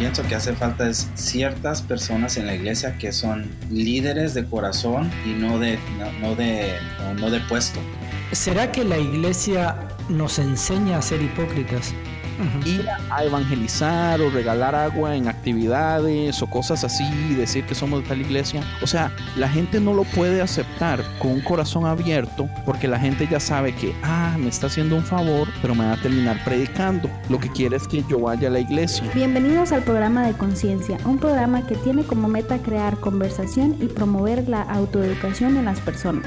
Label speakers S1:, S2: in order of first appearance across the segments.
S1: pienso que hace falta es ciertas personas en la iglesia que son líderes de corazón y no de, no, de, no de puesto.
S2: ¿Será que la iglesia nos enseña a ser hipócritas?
S3: Ir a evangelizar o regalar agua en actividades o cosas así y decir que somos de tal iglesia. O sea, la gente no lo puede aceptar con un corazón abierto porque la gente ya sabe que, ah, me está haciendo un favor, pero me va a terminar predicando. Lo que quiere es que yo vaya a la iglesia.
S4: Bienvenidos al programa de Conciencia, un programa que tiene como meta crear conversación y promover la autoeducación en las personas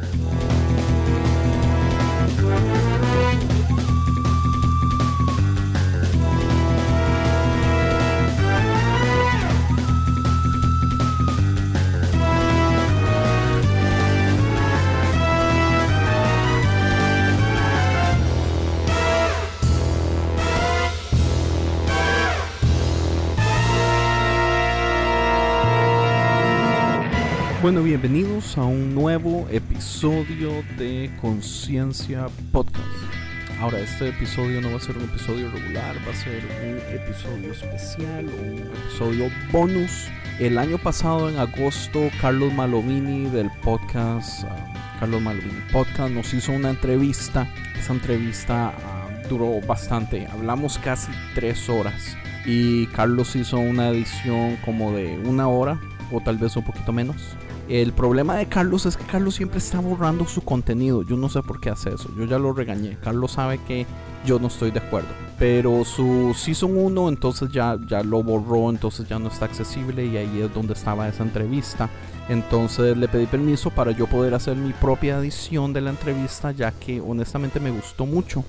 S3: Bueno, bienvenidos a un nuevo episodio de Conciencia Podcast. Ahora, este episodio no va a ser un episodio regular, va a ser un episodio especial, un episodio bonus. El año pasado, en agosto, Carlos Malovini del podcast, uh, Carlos Malovini Podcast, nos hizo una entrevista. Esa entrevista uh, duró bastante, hablamos casi tres horas. Y Carlos hizo una edición como de una hora, o tal vez un poquito menos. El problema de Carlos es que Carlos siempre está borrando su contenido. Yo no sé por qué hace eso. Yo ya lo regañé. Carlos sabe que yo no estoy de acuerdo. Pero su Season 1 entonces ya, ya lo borró, entonces ya no está accesible y ahí es donde estaba esa entrevista. Entonces le pedí permiso para yo poder hacer mi propia edición de la entrevista ya que honestamente me gustó mucho.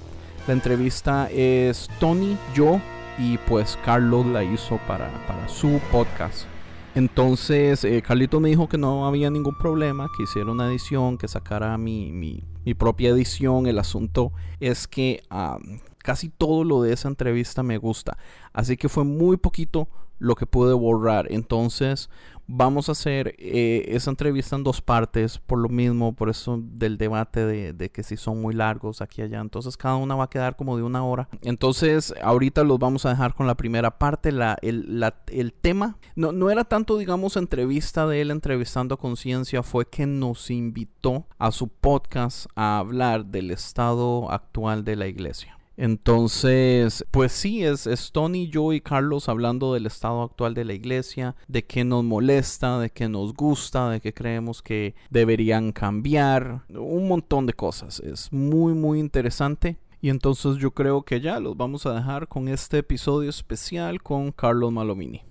S3: La entrevista es Tony, yo y pues Carlos la hizo para, para su podcast. Entonces, eh, Carlito me dijo que no había ningún problema, que hiciera una edición, que sacara mi, mi, mi propia edición. El asunto es que um, casi todo lo de esa entrevista me gusta. Así que fue muy poquito lo que pude borrar. Entonces, vamos a hacer eh, esa entrevista en dos partes, por lo mismo, por eso del debate de, que si son muy largos aquí y allá. Entonces cada una va a quedar como de una hora. Entonces ahorita los vamos a dejar con la primera parte. La, el, el tema no, no era tanto, digamos, entrevista de él entrevistando conciencia, fue que nos invitó a su podcast a hablar del estado actual de la iglesia. Entonces, pues sí, es, es, Tony, yo y Carlos hablando del estado actual de la iglesia, de qué nos molesta, de qué nos gusta, de qué creemos que deberían cambiar, un montón de cosas. Es muy, muy interesante. Y entonces yo creo que ya los vamos a dejar con este episodio especial con Carlos Malomini.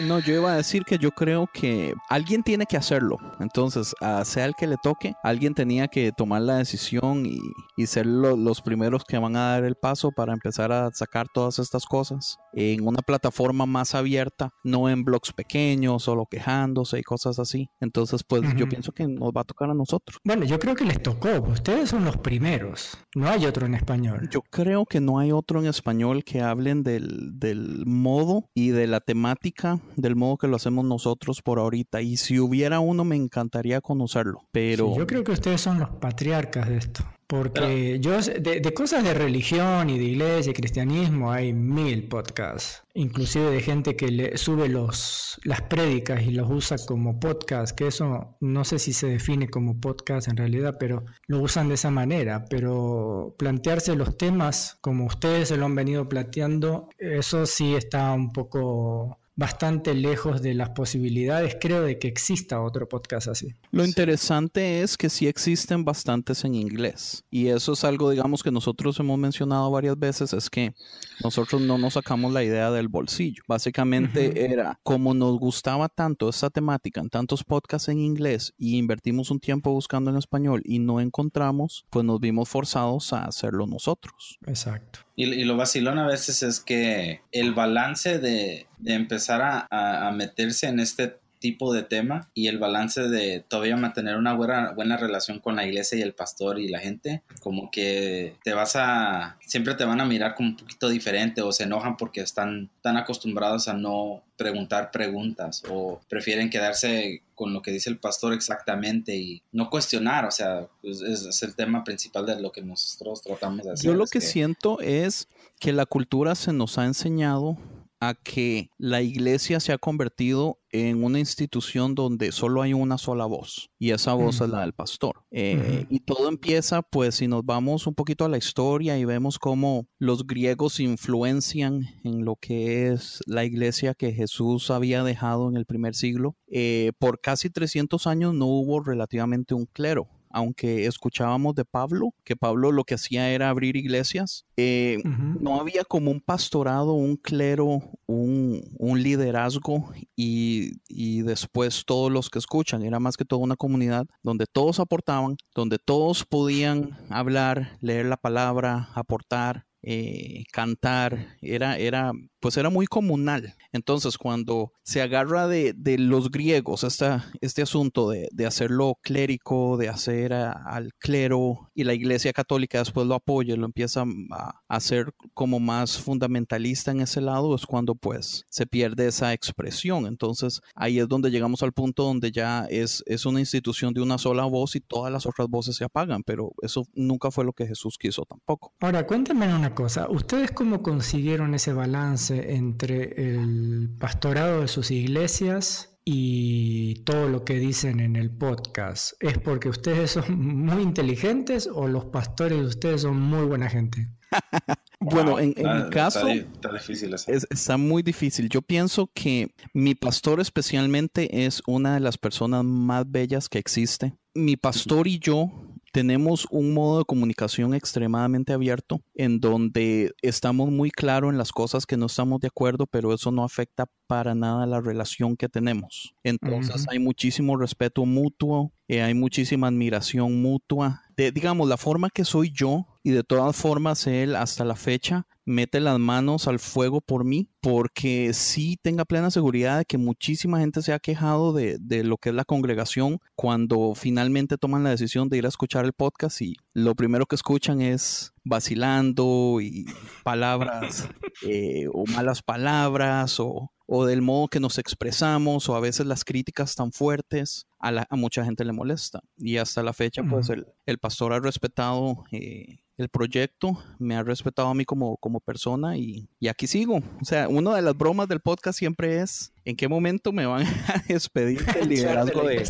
S3: No, yo iba a decir que yo creo que alguien tiene que hacerlo. Entonces, a sea el que le toque, alguien tenía que tomar la decisión y, y ser lo, los primeros que van a dar el paso para empezar a sacar todas estas cosas en una plataforma más abierta, no en blogs pequeños, solo quejándose y cosas así. Entonces, pues uh -huh. yo pienso que nos va a tocar a nosotros.
S2: Bueno, yo creo que les tocó. Ustedes son los primeros. No hay otro en español.
S3: Yo creo que no hay otro en español que hablen del, del modo y de la temática del modo que lo hacemos nosotros por ahorita. Y si hubiera uno, me encantaría conocerlo. Pero
S2: Sí, yo creo que ustedes son los patriarcas de esto. Porque yo, de, de cosas de religión y de iglesia y cristianismo hay mil podcasts. Inclusive de gente que le sube los, las prédicas y los usa como podcast, que eso no sé si se define como podcast en realidad, pero lo usan de esa manera. Pero plantearse los temas como ustedes se lo han venido planteando, eso sí está un poco bastante lejos de las posibilidades, creo, de que exista otro podcast así.
S3: Lo
S1: Sí.
S3: interesante es que sí existen bastantes en inglés. Y eso es algo, digamos, que nosotros hemos mencionado varias veces, es que nosotros no nos sacamos la idea del bolsillo. Básicamente era, como nos gustaba tanto esta temática en tantos podcasts en inglés y invertimos un tiempo buscando en español y no encontramos, pues nos vimos forzados a hacerlo nosotros.
S2: Exacto.
S1: Y, lo vacilón a veces es que el balance de, de empezar a- a meterse en este tipo de tema y el balance de todavía mantener una buena, buena relación con la iglesia y el pastor y la gente, como que te vas a, siempre te van a mirar como un poquito diferente o se enojan porque están tan acostumbrados a no preguntar preguntas o prefieren quedarse con lo que dice el pastor exactamente y no cuestionar, o sea, pues, es, es el tema principal de lo que nosotros tratamos de hacer.
S3: Yo lo
S1: es
S3: que siento es que la cultura se nos ha enseñado a que la iglesia se ha convertido en una institución donde solo hay una sola voz y esa voz es la del pastor. Eh. Y todo empieza, pues, si nos vamos un poquito a la historia y vemos cómo los griegos influencian en lo que es la iglesia que Jesús había dejado en el primer siglo, eh, por casi 300 años no hubo relativamente un clero aunque escuchábamos de Pablo, que Pablo lo que hacía era abrir iglesias, eh, no había como un pastorado, un clero, un, un liderazgo y, y después todos los que escuchan. Era más que todo una comunidad donde todos aportaban, donde todos podían hablar, leer la palabra, aportar. eh, cantar, era, era, pues era muy comunal. Entonces, cuando se agarra de, de los griegos esta, este asunto de, de hacerlo clérico, de hacer al clero y la iglesia católica después lo apoya, lo empieza a hacer como más fundamentalista en ese lado, es cuando pues se pierde esa expresión. Entonces, ahí es donde llegamos al punto donde ya es, es una institución de una sola voz y todas las otras voces se apagan, pero eso nunca fue lo que Jesús quiso tampoco.
S2: Ahora, cuéntame una cosa. ¿Ustedes cómo consiguieron ese balance entre el pastorado de sus iglesias y todo lo que dicen en el podcast? ¿Es porque ustedes son muy inteligentes o los pastores de ustedes son muy buena gente?
S3: Bueno,
S1: Wow,
S3: en, en
S1: está-
S3: mi caso...
S1: Está, di- está difícil.
S3: Es- está muy difícil. Yo pienso que mi pastor especialmente es una de las personas más bellas que existe. Mi pastor y yo tenemos un modo de comunicación extremadamente abierto en donde estamos muy claros en las cosas que no estamos de acuerdo, pero eso no afecta para nada la relación que tenemos. Entonces hay muchísimo respeto mutuo, eh, hay muchísima admiración mutua. De, digamos, la forma que soy yo y de todas formas él hasta la fecha mete las manos al fuego por mí, porque sí tenga plena seguridad de que muchísima gente se ha quejado de, de lo que es la congregación cuando finalmente toman la decisión de ir a escuchar el podcast y lo primero que escuchan es vacilando y palabras eh, o malas palabras o, o del modo que nos expresamos o a veces las críticas tan fuertes a, la- a mucha gente le molesta. Y hasta la fecha pues el, el pastor ha respetado eh, el proyecto, me ha respetado a mí como, como persona y, y aquí sigo. O sea, una de las bromas del podcast siempre es en qué momento me van a despedir del liderazgo de,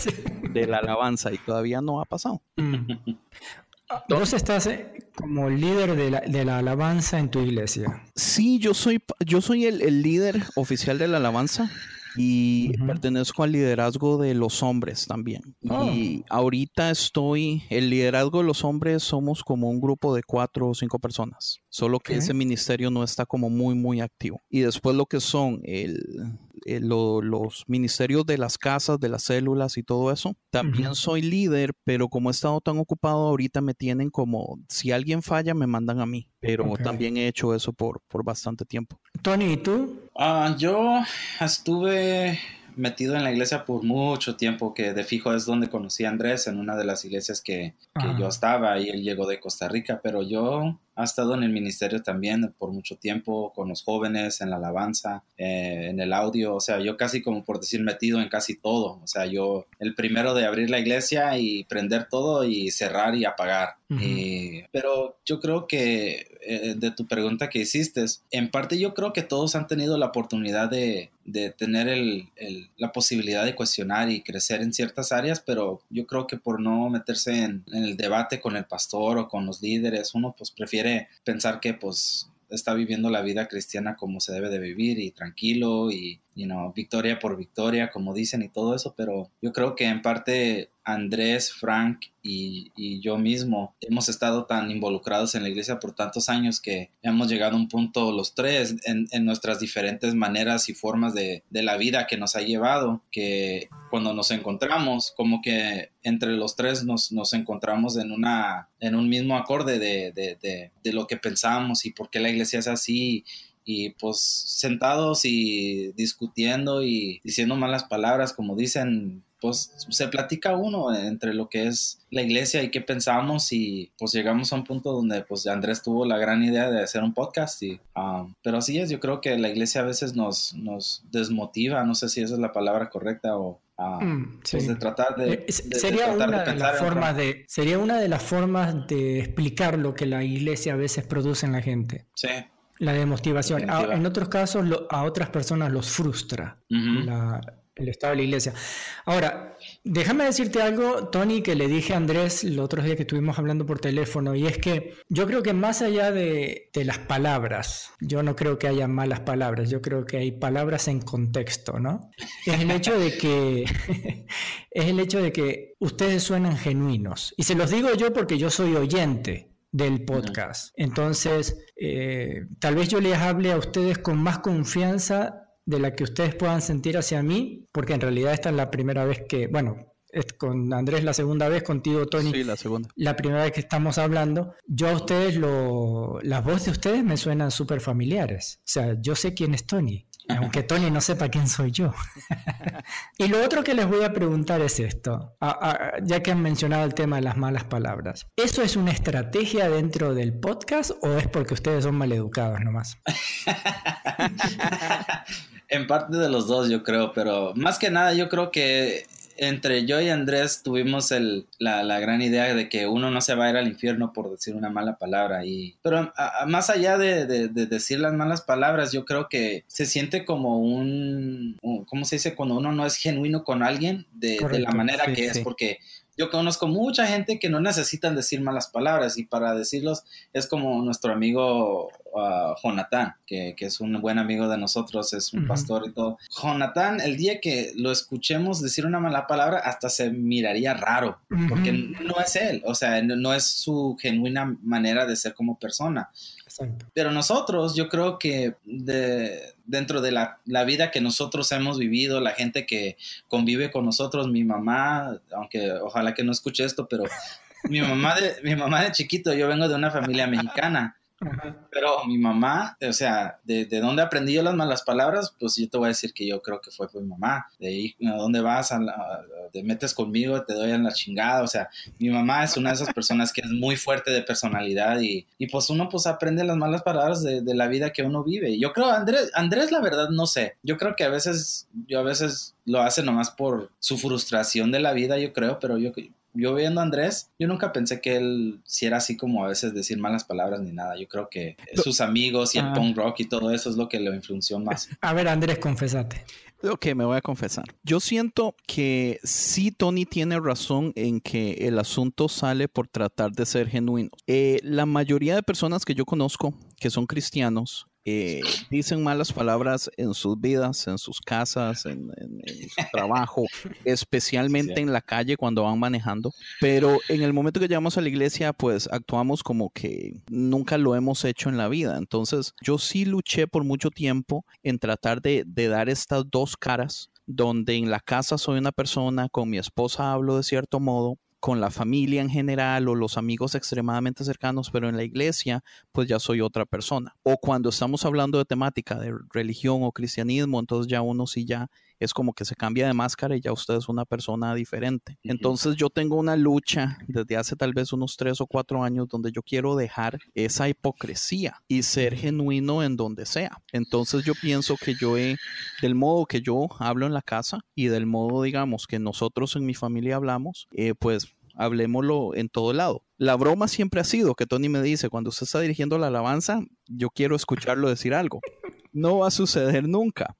S3: de la alabanza y todavía no ha pasado.
S2: Vos estás eh, como líder de la, de la alabanza en tu iglesia.
S3: Sí, yo soy, yo soy el, el líder oficial de la alabanza y pertenezco al liderazgo de los hombres también.
S2: Oh.
S3: Y ahorita estoy, el liderazgo de los hombres somos como un grupo de cuatro o cinco personas, solo que ese ministerio no está como muy, muy activo. Y después lo que son el, el- lo- los ministerios de las casas, de las células y todo eso, también soy líder, pero como he estado tan ocupado ahorita me tienen como, si alguien falla, me mandan a mí. Pero también he hecho eso por, por bastante tiempo.
S2: Tony, ¿y tú?
S1: Ah, yo estuve metido en la iglesia por mucho tiempo, que de fijo es donde conocí a Andrés, en una de las iglesias que, que yo estaba, y él llegó de Costa Rica, pero yo ha estado en el ministerio también por mucho tiempo, con los jóvenes, en la alabanza, eh, en el audio, o sea, yo casi como por decir metido en casi todo, o sea, yo el primero de abrir la iglesia y prender todo y cerrar y apagar. pero yo creo que eh, de tu pregunta que hiciste, en parte yo creo que todos han tenido la oportunidad de, de tener el, el, la posibilidad de cuestionar y crecer en ciertas áreas, pero yo creo que por no meterse en, el debate con el pastor o con los líderes, uno pues prefiere pensar que pues está viviendo la vida cristiana como se debe de vivir y tranquilo y, you know, victoria por victoria, como dicen y todo eso, pero yo creo que en parte Andrés, Frank y, yo mismo. Hemos estado tan involucrados en la iglesia por tantos años que hemos llegado a un punto los tres en, nuestras diferentes maneras y formas de, la vida que nos ha llevado, que cuando nos encontramos, como que entre los tres nos, encontramos en, un mismo acorde de, lo que pensamos y por qué la iglesia es así pues sentados y discutiendo y diciendo malas palabras, como dicen, pues se platica uno entre lo que es la iglesia y qué pensamos y pues llegamos a un punto donde pues Andrés tuvo la gran idea de hacer un podcast y um, pero así es yo creo que la iglesia a veces nos nos desmotiva no sé si esa es la palabra correcta o uh, mm, sí. pues de tratar de,
S2: de sería de tratar una de, de las formas de sería una de las formas de explicar lo que la iglesia a veces produce en la gente.
S1: Sí
S2: la demotivación. A, en otros casos, lo, a otras personas los frustra uh -huh. la, el estado de la iglesia. Ahora, déjame decirte algo, Tony, que le dije a Andrés el otro día que estuvimos hablando por teléfono, y es que yo creo que más allá de, de, las palabras, yo no creo que haya malas palabras, yo creo que hay palabras en contexto, ¿no? Es el hecho de que, es el hecho de que ustedes suenan genuinos. Y se los digo yo porque yo soy oyente del podcast. Entonces, eh, tal vez yo les hable a ustedes con más confianza de la que ustedes puedan sentir hacia mí, porque en realidad esta es la primera vez que, bueno, es con Andrés la segunda vez, contigo Tony.
S3: Sí, la segunda.
S2: La primera vez que estamos hablando. Yo a ustedes, lo, las voces de ustedes me suenan súper familiares. O sea, yo sé quién es Tony aunque Tony no sepa quién soy yo. y lo otro que les voy a preguntar es esto, a, a, ya que han mencionado el tema de las malas palabras. ¿Eso es una estrategia dentro del podcast o es porque ustedes son maleducados nomás?
S1: en parte de los dos, yo creo, pero más que nada yo creo que entre yo y Andrés tuvimos el, la, la, gran idea de que uno no se va a ir al infierno por decir una mala palabra. Y, pero a, a, más allá de, de, de, decir las malas palabras, yo creo que se siente como un, un ¿cómo se dice? Cuando uno no es genuino con alguien de, Correcto, de la manera sí, que sí. es, porque yo conozco mucha gente que no necesitan decir malas palabras y para decirlos es como nuestro amigo uh, Jonathan, que, que, es un buen amigo de nosotros, es un uh -huh. pastor y todo. Jonathan, el día que lo escuchemos decir una mala palabra, hasta se miraría raro, uh -huh. porque no es él, o sea, no, no es su genuina manera de ser como persona. Exacto. Pero nosotros, yo creo que de, dentro de la, la, vida que nosotros hemos vivido, la gente que convive con nosotros, mi mamá, aunque ojalá que no escuche esto, pero mi mamá de, mi mamá de chiquito, yo vengo de una familia mexicana pero mi mamá, o sea, de, de, dónde aprendí yo las malas palabras, pues yo te voy a decir que yo creo que fue por mi mamá. De ahí, ¿a dónde vas? Te metes conmigo, te doy en la chingada. O sea, mi mamá es una de esas personas que es muy fuerte de personalidad y, y pues uno pues aprende las malas palabras de, de, la vida que uno vive. Yo creo, Andrés, Andrés, la verdad, no sé. Yo creo que a veces, yo a veces lo hace nomás por su frustración de la vida, yo creo, pero yo yo viendo a Andrés, yo nunca pensé que él si era así como a veces decir malas palabras ni nada. Yo creo que sus amigos y el ah. punk rock y todo eso es lo que lo influenció más.
S2: A ver, Andrés, confesate.
S3: Ok, me voy a confesar. Yo siento que sí, Tony tiene razón en que el asunto sale por tratar de ser genuino. Eh, la mayoría de personas que yo conozco que son cristianos eh, dicen malas palabras en sus vidas, en sus casas, en, en, en su trabajo, especialmente sí. en la calle cuando van manejando. Pero en el momento que llegamos a la iglesia, pues actuamos como que nunca lo hemos hecho en la vida. Entonces, yo sí luché por mucho tiempo en tratar de, de dar estas dos caras donde en la casa soy una persona, con mi esposa hablo de cierto modo, con la familia en general o los amigos extremadamente cercanos, pero en la iglesia, pues ya soy otra persona. O cuando estamos hablando de temática de religión o cristianismo, entonces ya uno sí ya es como que se cambia de máscara y ya usted es una persona diferente. Entonces yo tengo una lucha desde hace tal vez unos tres o cuatro años donde yo quiero dejar esa hipocresía y ser genuino en donde sea. Entonces yo pienso que yo he, del modo que yo hablo en la casa y del modo, digamos, que nosotros en mi familia hablamos, eh, pues hablemoslo en todo lado. La broma siempre ha sido que Tony me dice, cuando usted está dirigiendo la alabanza, yo quiero escucharlo decir algo. No va a suceder nunca.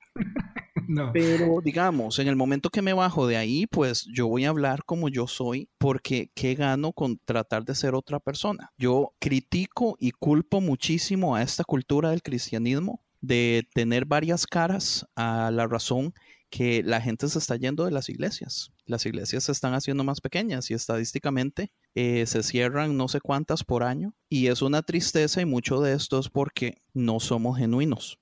S3: Pero digamos, en el momento que me bajo de ahí, pues yo voy a hablar como yo soy, porque ¿qué gano con tratar de ser otra persona? Yo critico y culpo muchísimo a esta cultura del cristianismo de tener varias caras a la razón que la gente se está yendo de las iglesias. Las iglesias se están haciendo más pequeñas y estadísticamente eh, se cierran no sé cuántas por año y es una tristeza y mucho de esto es porque no somos genuinos.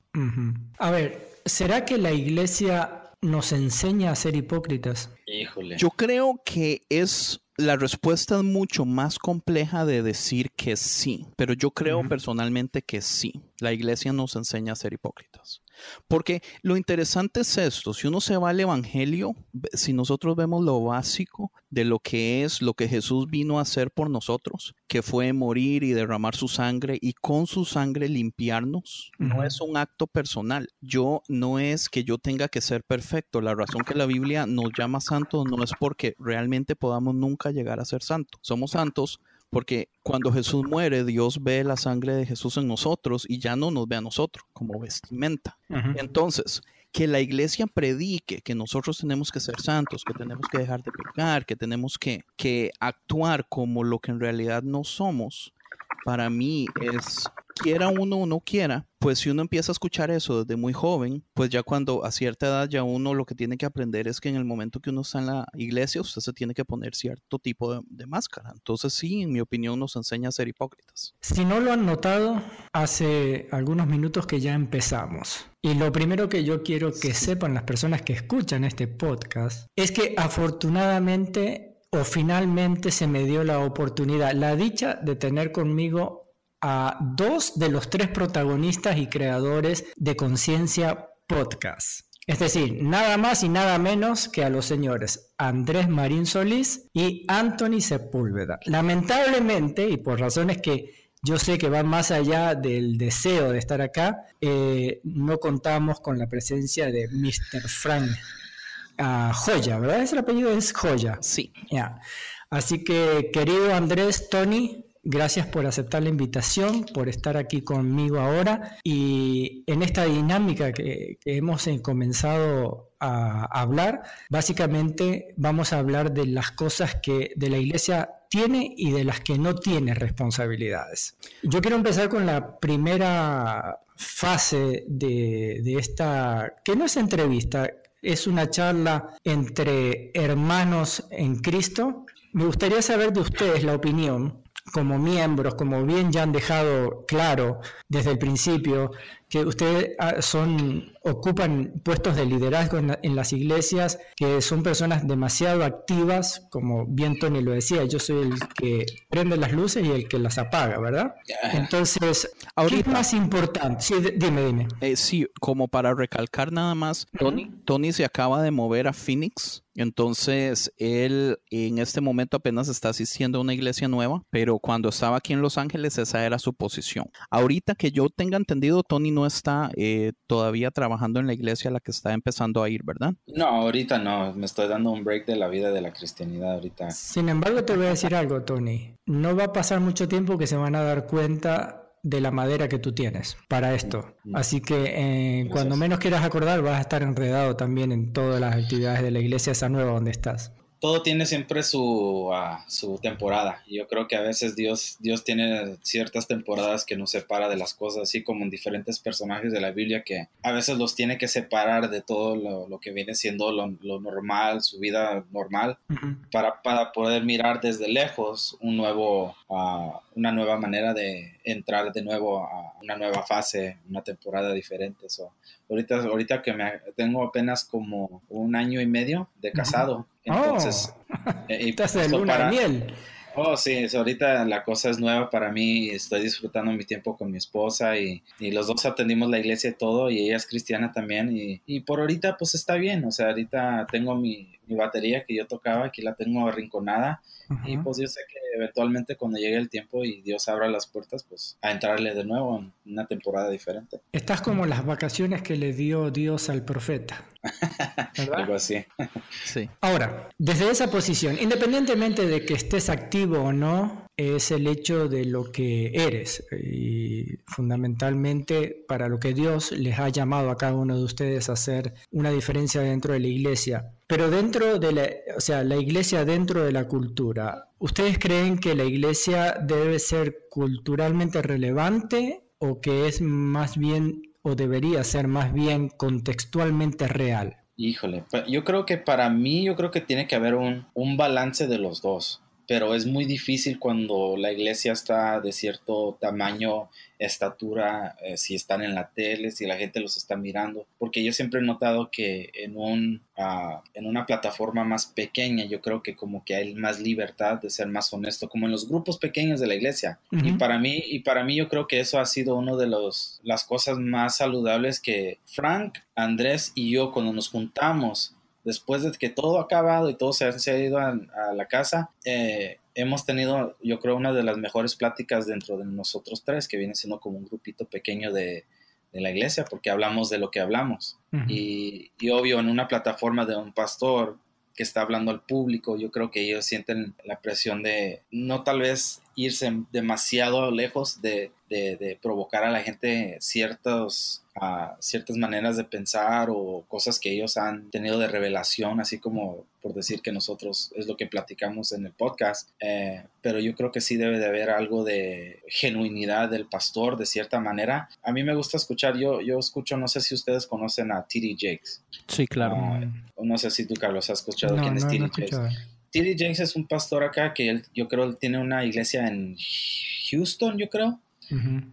S2: A ver, ¿será que la iglesia nos enseña a ser hipócritas?
S1: Híjole.
S3: Yo creo que es la respuesta es mucho más compleja de decir que sí, pero yo creo personalmente que sí. La iglesia nos enseña a ser hipócritas. Porque lo interesante es esto, si uno se va al Evangelio, si nosotros vemos lo básico de lo que es lo que Jesús vino a hacer por nosotros, que fue morir y derramar su sangre y con su sangre limpiarnos, no es un acto personal. Yo no es que yo tenga que ser perfecto. La razón que la Biblia nos llama santos no es porque realmente podamos nunca llegar a ser santos. Somos santos porque cuando Jesús muere, Dios ve la sangre de Jesús en nosotros y ya no nos ve a nosotros como vestimenta. Entonces, que la iglesia predique que nosotros tenemos que ser santos, que tenemos que dejar de pecar, que tenemos que, que actuar como lo que en realidad no somos, para mí es, quiera uno o no quiera, pues si uno empieza a escuchar eso desde muy joven, pues ya cuando a cierta edad ya uno lo que tiene que aprender es que en el momento que uno está en la iglesia, usted se tiene que poner cierto tipo de, de máscara. Entonces sí, en mi opinión nos enseña a ser hipócritas.
S2: Si no lo han notado, hace algunos minutos que ya empezamos. Y lo primero que yo quiero que sepan las personas que escuchan este podcast es que afortunadamente o finalmente se me dio la oportunidad, la dicha de tener conmigo a dos de los tres protagonistas y creadores de Conciencia Podcast. Es decir, nada más y nada menos que a los señores Andrés Marín Solís y Anthony Sepúlveda. Lamentablemente, y por razones que yo sé que van más allá del deseo de estar acá, eh, no contamos con la presencia de Mr. Frank ah, Joya, ¿verdad? Ese apellido es Joya.
S3: Sí.
S2: Ya. Así que, querido Andrés, Tony, gracias por aceptar la invitación, por estar aquí conmigo ahora y en esta dinámica que, hemos eh, comenzado a hablar, básicamente vamos a hablar de las cosas que de la iglesia tiene y de las que no tiene responsabilidades. Yo quiero empezar con la primera fase de esta, que no es entrevista, es una charla entre hermanos en Cristo. Me gustaría saber de ustedes la opinión como miembros, como bien ya han dejado claro desde el principio, que ustedes ah, son, ocupan puestos de liderazgo en, la- en las iglesias, que son personas demasiado activas, como bien Tony lo decía, yo soy el que prende las luces y el que las apaga, ¿verdad? Entonces, ¿qué es
S3: Ahorita.
S2: más importante? Sí, dime, dime.
S3: Eh, sí, como para recalcar nada más, Tony, Tony se acaba de mover a Phoenix, entonces él en este momento apenas está asistiendo a una iglesia nueva, pero cuando estaba aquí en Los Ángeles esa era su posición. Ahorita que yo tenga entendido, Tony no está eh, todavía trabajando en la iglesia a la que está empezando a ir, ¿verdad?
S1: No, ahorita no. Me estoy dando un break de la vida de la cristianidad ahorita.
S2: Sin embargo, te voy a decir algo, Tony. No va a pasar mucho tiempo que se van a dar cuenta de la madera que tú tienes para esto. Así que eh, cuando menos quieras acordar, vas a estar enredado también en todas las actividades de la iglesia esa nueva donde estás.
S1: Todo tiene siempre su, ah, su temporada. Y Yo creo que a veces Dios, Dios tiene ciertas temporadas que nos separa de las cosas, así como en diferentes personajes de la Biblia que a veces los tiene que separar de todo lo, lo que viene siendo lo, lo normal, su vida normal, para, para poder mirar desde lejos un nuevo, ah, una nueva manera de entrar de nuevo a una nueva fase, una temporada diferente. So, ahorita, ahorita que me, tengo apenas como un año y medio de casado. Entonces,
S2: Oh,
S1: eh, y
S2: estás de
S1: so
S2: luna
S1: para-
S2: de miel.
S1: Oh, sí, es- ahorita la cosa es nueva para mí. Estoy disfrutando mi tiempo con mi esposa y, y los dos atendimos la iglesia y todo. Y ella es cristiana también. Y, y por ahorita, pues está bien. O sea, ahorita tengo mi, mi batería que yo tocaba, aquí la tengo arrinconada. Y pues yo sé que eventualmente cuando llegue el tiempo y Dios abra las puertas, pues a entrarle de nuevo en una temporada diferente.
S2: Estás como las vacaciones que le dio Dios al profeta. ¿verdad?
S1: Algo así.
S3: Sí.
S2: Ahora, desde esa posición, independientemente de que estés activo o no, es el hecho de lo que eres y fundamentalmente para lo que Dios les ha llamado a cada uno de ustedes a hacer una diferencia dentro de la iglesia. Pero dentro de la, o sea, la iglesia dentro de la cultura, ¿ustedes creen que la iglesia debe ser culturalmente relevante o que es más bien o debería ser más bien contextualmente real?
S1: Híjole, yo creo que para mí, yo creo que tiene que haber un, un balance de los dos, pero es muy difícil cuando la iglesia está de cierto tamaño, estatura, eh, si están en la tele, si la gente los está mirando, porque yo siempre he notado que en, un, ah, en una plataforma más pequeña, yo creo que como que hay más libertad de ser más honesto, como en los grupos pequeños de la iglesia. Y para mí, y para mí yo creo que eso ha sido uno de los, las cosas más saludables que Frank, Andrés y yo cuando nos juntamos, después de que todo ha acabado y todo se ha, se ha ido a, a la casa, eh, hemos tenido, yo creo, una de las mejores pláticas dentro de nosotros tres, que viene siendo como un grupito pequeño de, de la iglesia, porque hablamos de lo que hablamos. Y, y obvio, en una plataforma de un pastor que está hablando al público, yo creo que ellos sienten la presión de no tal vez irse demasiado lejos de, de- de provocar a la gente ciertos, ah, ciertas maneras de pensar o cosas que ellos han tenido de revelación, así como por decir que nosotros es lo que platicamos en el podcast. Eh, pero yo creo que sí debe de haber algo de genuinidad del pastor de cierta manera. A mí me gusta escuchar, yo, yo escucho, no sé si ustedes conocen a T.D. Jakes.
S3: Sí, claro.
S1: O no sé si tú, Carlos, has escuchado
S2: No,
S1: quién es
S2: no,
S1: T.D.
S2: no
S1: Jakes. T.D. Jakes es un pastor acá que él, yo creo, él tiene una iglesia en Houston, yo creo.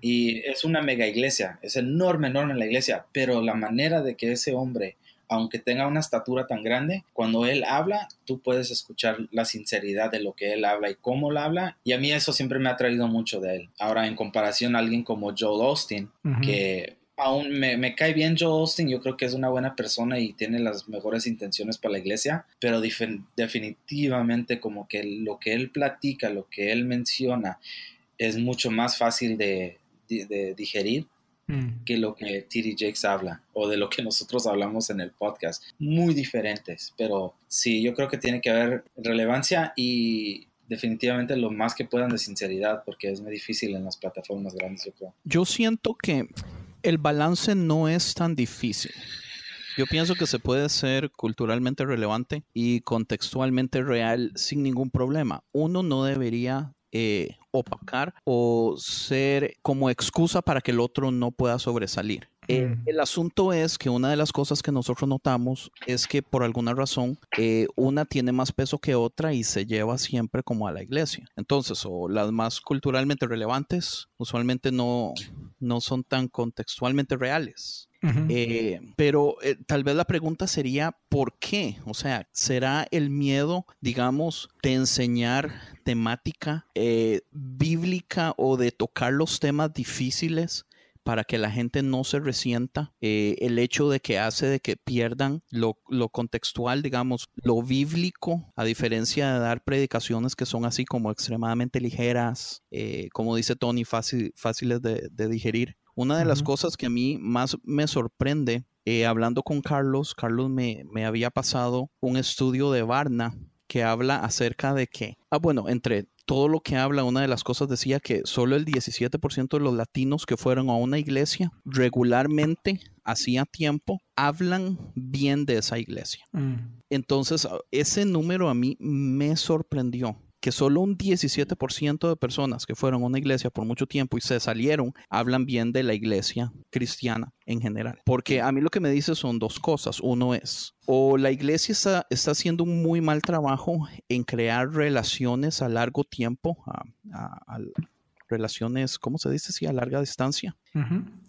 S1: Y es una mega iglesia, es enorme, enorme la iglesia, pero la manera de que ese hombre, aunque tenga una estatura tan grande, cuando él habla, tú puedes escuchar la sinceridad de lo que él habla y cómo lo habla. Y a mí eso siempre me ha traído mucho de él. Ahora, en comparación a alguien como Joel Austin, que aún me, me cae bien Joel Austin, yo creo que es una buena persona y tiene las mejores intenciones para la iglesia, pero definitivamente como que lo que él platica, lo que él menciona, es mucho más fácil de, de- de digerir
S2: Mm.
S1: que lo que T.D. Jakes habla o de lo que nosotros hablamos en el podcast. Muy diferentes, pero sí, yo creo que tiene que haber relevancia y definitivamente lo más que puedan de sinceridad, porque es muy difícil en las plataformas grandes, yo creo.
S3: Yo siento que el balance no es tan difícil. Yo pienso que se puede ser culturalmente relevante y contextualmente real sin ningún problema. Uno no debería eh, opacar o ser como excusa para que el otro no pueda sobresalir. Eh,
S2: Mm.
S3: el asunto es que una de las cosas que nosotros notamos es que por alguna razón eh, una tiene más peso que otra y se lleva siempre como a la iglesia. Entonces, o las más culturalmente relevantes usualmente no, no son tan contextualmente reales. Eh, pero eh, tal vez la pregunta sería, ¿por qué? O sea, ¿será el miedo, digamos, de enseñar temática eh, bíblica o de tocar los temas difíciles? Para que la gente no se resienta, eh, el hecho de que hace de que pierdan lo, lo contextual, digamos, lo bíblico, a diferencia de dar predicaciones que son así como extremadamente ligeras, eh, como dice Tony, fácil, fáciles de, de digerir. Una de las cosas que a mí más me sorprende, eh, hablando con Carlos, Carlos me, me había pasado un estudio de Varna que habla acerca de que, ah, bueno, entre todo lo que habla, una de las cosas decía que solo el 17% de los latinos que fueron a una iglesia regularmente, hacía tiempo, hablan bien de esa iglesia.
S2: Mm.
S3: Entonces, ese número a mí me sorprendió que solo un 17% de personas que fueron a una iglesia por mucho tiempo y se salieron hablan bien de la iglesia cristiana en general. Porque a mí lo que me dice son dos cosas. Uno es, o la iglesia está, está haciendo un muy mal trabajo en crear relaciones a largo tiempo, a- a- a- relaciones, ¿cómo se dice? Sí, a larga distancia.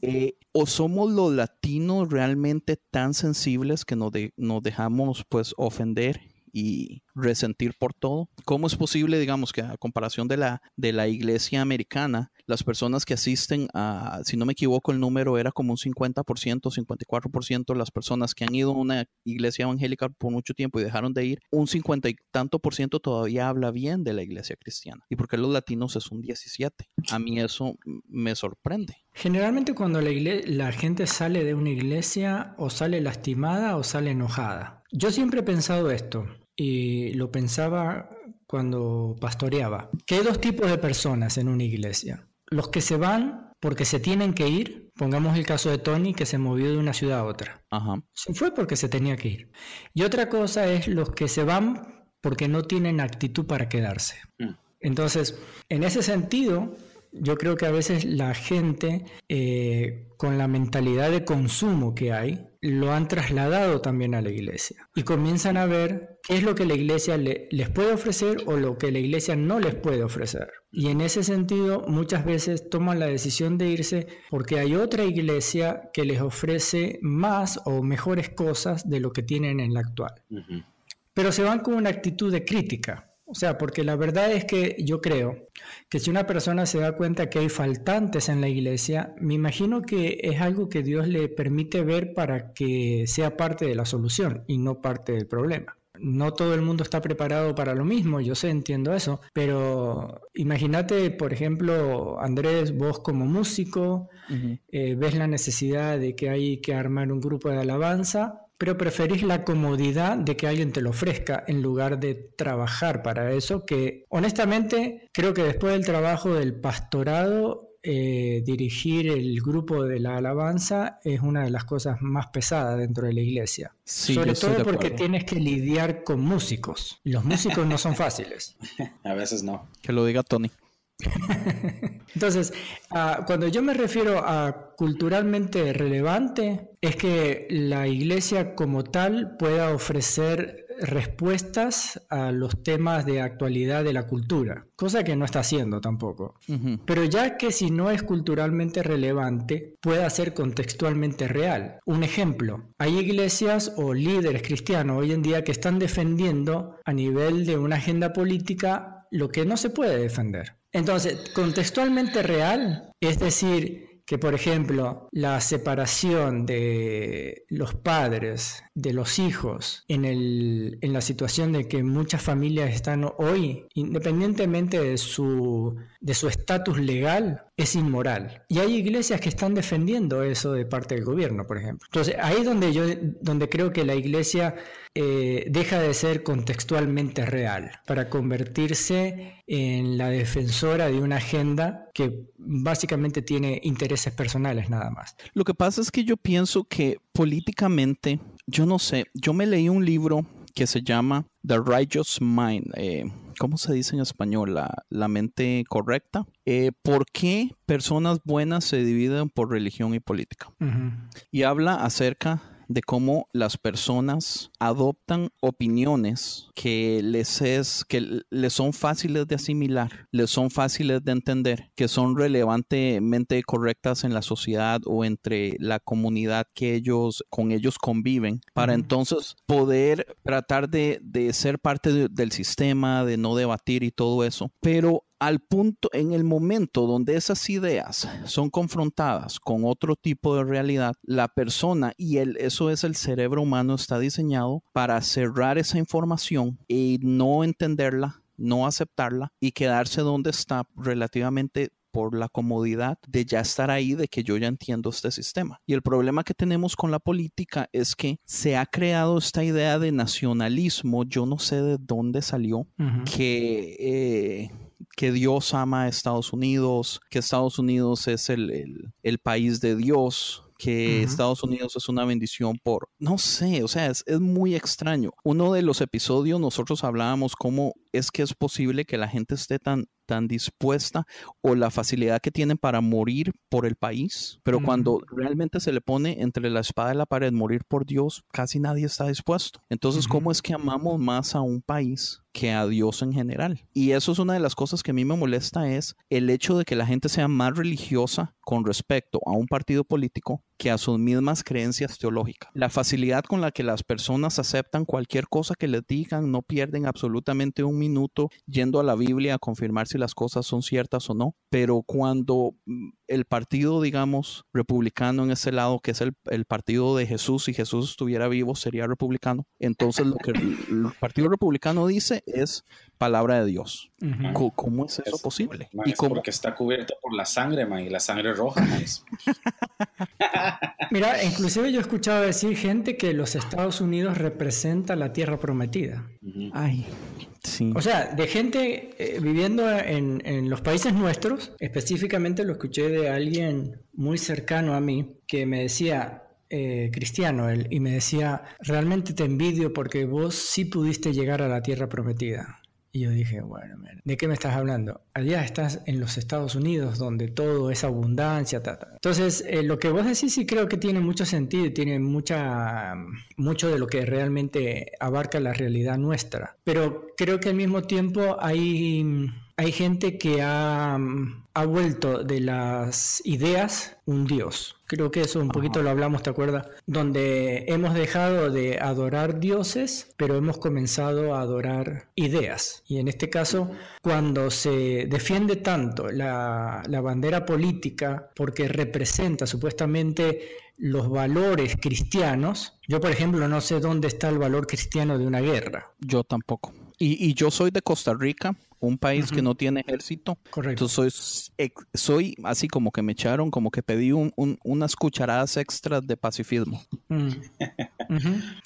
S3: Eh, o somos los latinos realmente tan sensibles que nos, de- nos dejamos pues ofender y resentir por todo. ¿Cómo es posible, digamos, que a comparación de la, de la iglesia americana, las personas que asisten a, si no me equivoco, el número era como un 50%, 54% las personas que han ido a una iglesia evangélica por mucho tiempo y dejaron de ir, un 50 y tanto por ciento todavía habla bien de la iglesia cristiana. ¿Y por qué los latinos es un 17? A mí eso me sorprende.
S2: Generalmente cuando la, la gente sale de una iglesia o sale lastimada o sale enojada. Yo siempre he pensado esto y lo pensaba cuando pastoreaba, que hay dos tipos de personas en una iglesia. Los que se van porque se tienen que ir, pongamos el caso de Tony que se movió de una ciudad a otra. Se fue porque se tenía que ir. Y otra cosa es los que se van porque no tienen actitud para quedarse. Mm. Entonces, en ese sentido, yo creo que a veces la gente, eh, con la mentalidad de consumo que hay, lo han trasladado también a la iglesia. Y comienzan a ver qué es lo que la iglesia les puede ofrecer o lo que la iglesia no les puede ofrecer. Y en ese sentido, muchas veces toman la decisión de irse porque hay otra iglesia que les ofrece más o mejores cosas de lo que tienen en la actual. Pero se van con una actitud de crítica o sea, porque la verdad es que yo creo que si una persona se da cuenta que hay faltantes en la iglesia, me imagino que es algo que Dios le permite ver para que sea parte de la solución y no parte del problema. No todo el mundo está preparado para lo mismo, yo sé, entiendo eso, pero imagínate, por ejemplo, Andrés, vos como músico, eh, ves la necesidad de que hay que armar un grupo de alabanza pero preferís la comodidad de que alguien te lo ofrezca en lugar de trabajar para eso, que honestamente creo que después del trabajo del pastorado, eh, dirigir el grupo de la alabanza es una de las cosas más pesadas dentro de la iglesia. Sobre todo porque tienes que lidiar con músicos. Los músicos no son fáciles.
S1: A veces no.
S3: Que lo diga Tony.
S2: Entonces, ah, cuando yo me refiero a culturalmente relevante, es que la iglesia como tal pueda ofrecer respuestas a los temas de actualidad de la cultura, cosa que no está haciendo tampoco. Pero ya que si no es culturalmente relevante, pueda ser contextualmente real. Un ejemplo, hay iglesias o líderes cristianos hoy en día que están defendiendo a nivel de una agenda política lo que no se puede defender. Entonces, contextualmente real, es decir, que, por ejemplo, la separación de los padres, de los hijos, en, el, en la situación de que muchas familias están hoy, independientemente de su de su estatus legal, es inmoral. Y hay iglesias que están defendiendo eso de parte del gobierno, por ejemplo. Entonces, ahí es donde yo donde creo que la iglesia eh, deja de ser contextualmente real para convertirse en la defensora de una agenda que básicamente tiene intereses personales nada más.
S3: Lo que pasa es que yo pienso que políticamente, yo no sé, yo me leí un libro que se llama The Righteous Mind. Eh, ¿Cómo se dice en español? La, mente correcta. Eh, ¿Por qué personas buenas se dividen por religión y política? Y habla acerca de cómo las personas adoptan opiniones que les es que les son fáciles de asimilar, les son fáciles de entender, que son relevantemente correctas en la sociedad o entre la comunidad que ellos con ellos conviven, para entonces poder tratar de, ser parte del sistema, de no debatir y todo eso. Pero al punto, en el momento donde esas ideas son confrontadas con otro tipo de realidad, la persona y el, eso es el cerebro humano está diseñado para cerrar esa información y no entenderla, no aceptarla y quedarse donde está relativamente por la comodidad de ya estar ahí, de que yo ya entiendo este sistema. Y el problema que tenemos con la política es que se ha creado esta idea de nacionalismo, yo no sé de dónde salió, que eh, que Dios ama a Estados Unidos, que Estados Unidos es el, país de Dios, que Estados Unidos es una bendición por, no sé, o sea, es, es, muy extraño. Uno de los episodios nosotros hablábamos cómo es que es posible que la gente esté tan, tan dispuesta o la facilidad que tienen para morir por el país, pero cuando realmente se le pone entre la espada y la pared morir por Dios, casi nadie está dispuesto. Entonces, ¿cómo es que amamos más a un país que a Dios en general. Y eso es una de las cosas que a mí me molesta es el hecho de que la gente sea más religiosa con respecto a un partido político que a sus mismas creencias teológicas. La facilidad con la que las personas aceptan cualquier cosa que les digan, no pierden absolutamente un minuto yendo a la Biblia a confirmar si las cosas son ciertas o no, pero cuando mm, el partido, digamos, republicano en ese lado, que es el, partido de Jesús, si Jesús estuviera vivo, sería republicano, entonces lo que el Partido Republicano dice es palabra de Dios. ¿Cómo es eso posible?
S1: ¿Y Porque está cubierto por la sangre, ma, y la sangre roja.
S2: Mira, inclusive yo he escuchado decir gente que los Estados Unidos representa la tierra prometida.
S3: Ay,
S2: O sea, de gente eh, viviendo en, en los países nuestros, específicamente lo escuché de alguien muy cercano a mí, que me decía, eh, cristiano él y me decía, realmente te envidio porque vos sí pudiste llegar a la tierra prometida. Y yo dije, bueno, ¿de qué me estás hablando? Allá estás en los Estados Unidos, donde todo es abundancia. Entonces, eh, lo que vos decís sí creo que tiene mucho sentido tiene mucha, mucho de lo que realmente abarca la realidad nuestra. Pero creo que al mismo tiempo hay, hay gente que ha, ha vuelto de las ideas un Dios. Creo que eso un poquito lo hablamos, ¿te acuerdas? Donde hemos dejado de adorar dioses, pero hemos comenzado a adorar ideas. Y en este caso, cuando se defiende tanto la, la bandera política porque representa supuestamente los valores cristianos, yo por ejemplo no sé dónde está el valor cristiano de una guerra.
S3: Yo tampoco. Y, y yo soy de Costa Rica un país que no tiene ejército.
S2: Correcto.
S3: Entonces soy, soy así como que me echaron, como que pedí un, unas cucharadas extras de pacifismo. Mm.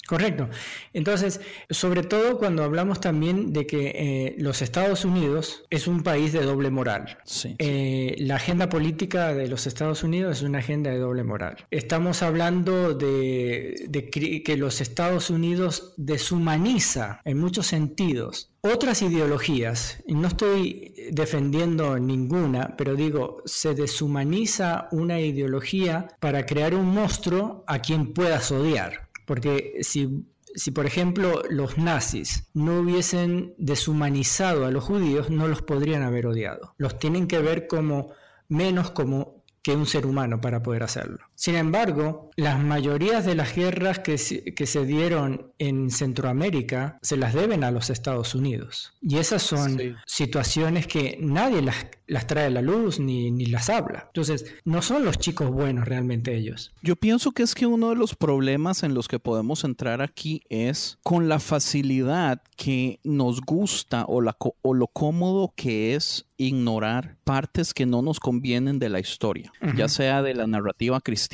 S2: Correcto. Entonces, sobre todo cuando hablamos también de que eh, los Estados Unidos es un país de doble moral.
S3: Sí,
S2: eh, la agenda política de los Estados Unidos es una agenda de doble moral. Estamos hablando de, de que los Estados Unidos deshumaniza en muchos sentidos otras ideologías, no estoy defendiendo ninguna, pero digo, se deshumaniza una ideología para crear un monstruo a quien puedas odiar. Porque si, si por ejemplo los nazis no hubiesen deshumanizado a los judíos, no los podrían haber odiado. Los tienen que ver como menos como que un ser humano para poder hacerlo. Sin embargo, las mayorías de las guerras que se, dieron en Centroamérica se las deben a los Estados Unidos. Y esas son situaciones que nadie las, las, trae a la luz ni, ni las habla. Entonces, no son los chicos buenos realmente ellos.
S3: Yo pienso que es que uno de los problemas en los que podemos entrar aquí es con la facilidad que nos gusta o, la, o lo cómodo que es ignorar partes que no nos convienen de la historia, ya sea de la narrativa cristiana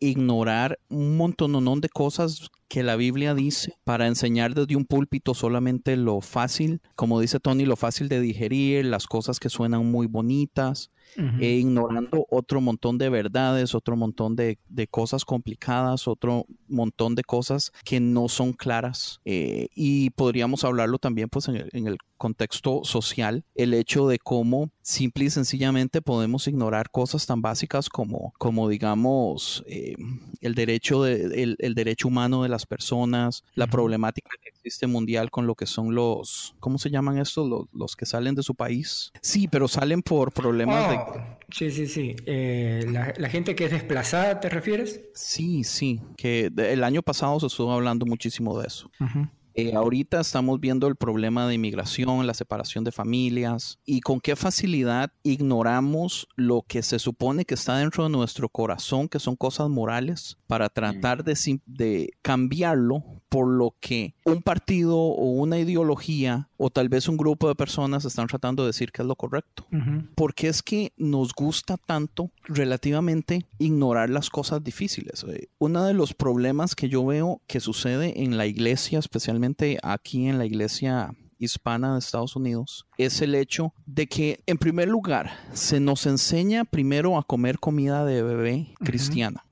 S3: ignorar un montón de cosas que la Biblia dice para enseñar desde un púlpito solamente lo fácil, como dice Tony, lo fácil de digerir, las cosas que suenan muy bonitas, e ignorando otro montón de verdades, otro montón de, cosas complicadas, otro montón de cosas que no son claras. Eh, y podríamos hablarlo también pues en el, contexto social, el hecho de cómo simple y sencillamente podemos ignorar cosas tan básicas como, como digamos, eh, el, derecho de, el, derecho humano de las personas, la problemática que existe mundial con lo que son los, ¿cómo se llaman estos? Los, los que salen de su país. Sí, pero salen por problemas de
S2: Sí, sí, sí. Eh, la, gente que es desplazada, ¿te refieres?
S3: Sí, sí. Que el año pasado se estuvo hablando muchísimo de eso. Eh, ahorita estamos viendo el problema de inmigración, la separación de familias y con qué facilidad ignoramos lo que se supone que está dentro de nuestro corazón, que son cosas morales, para tratar de, de cambiarlo por lo que un partido o una ideología o tal vez un grupo de personas están tratando de decir que es lo correcto. Porque es que nos gusta tanto relativamente ignorar las cosas difíciles. Eh, uno de los problemas que yo veo que sucede en la iglesia, especialmente aquí en la iglesia hispana de Estados Unidos es el hecho de que, en primer lugar, se nos enseña primero a comer comida de bebé cristiana.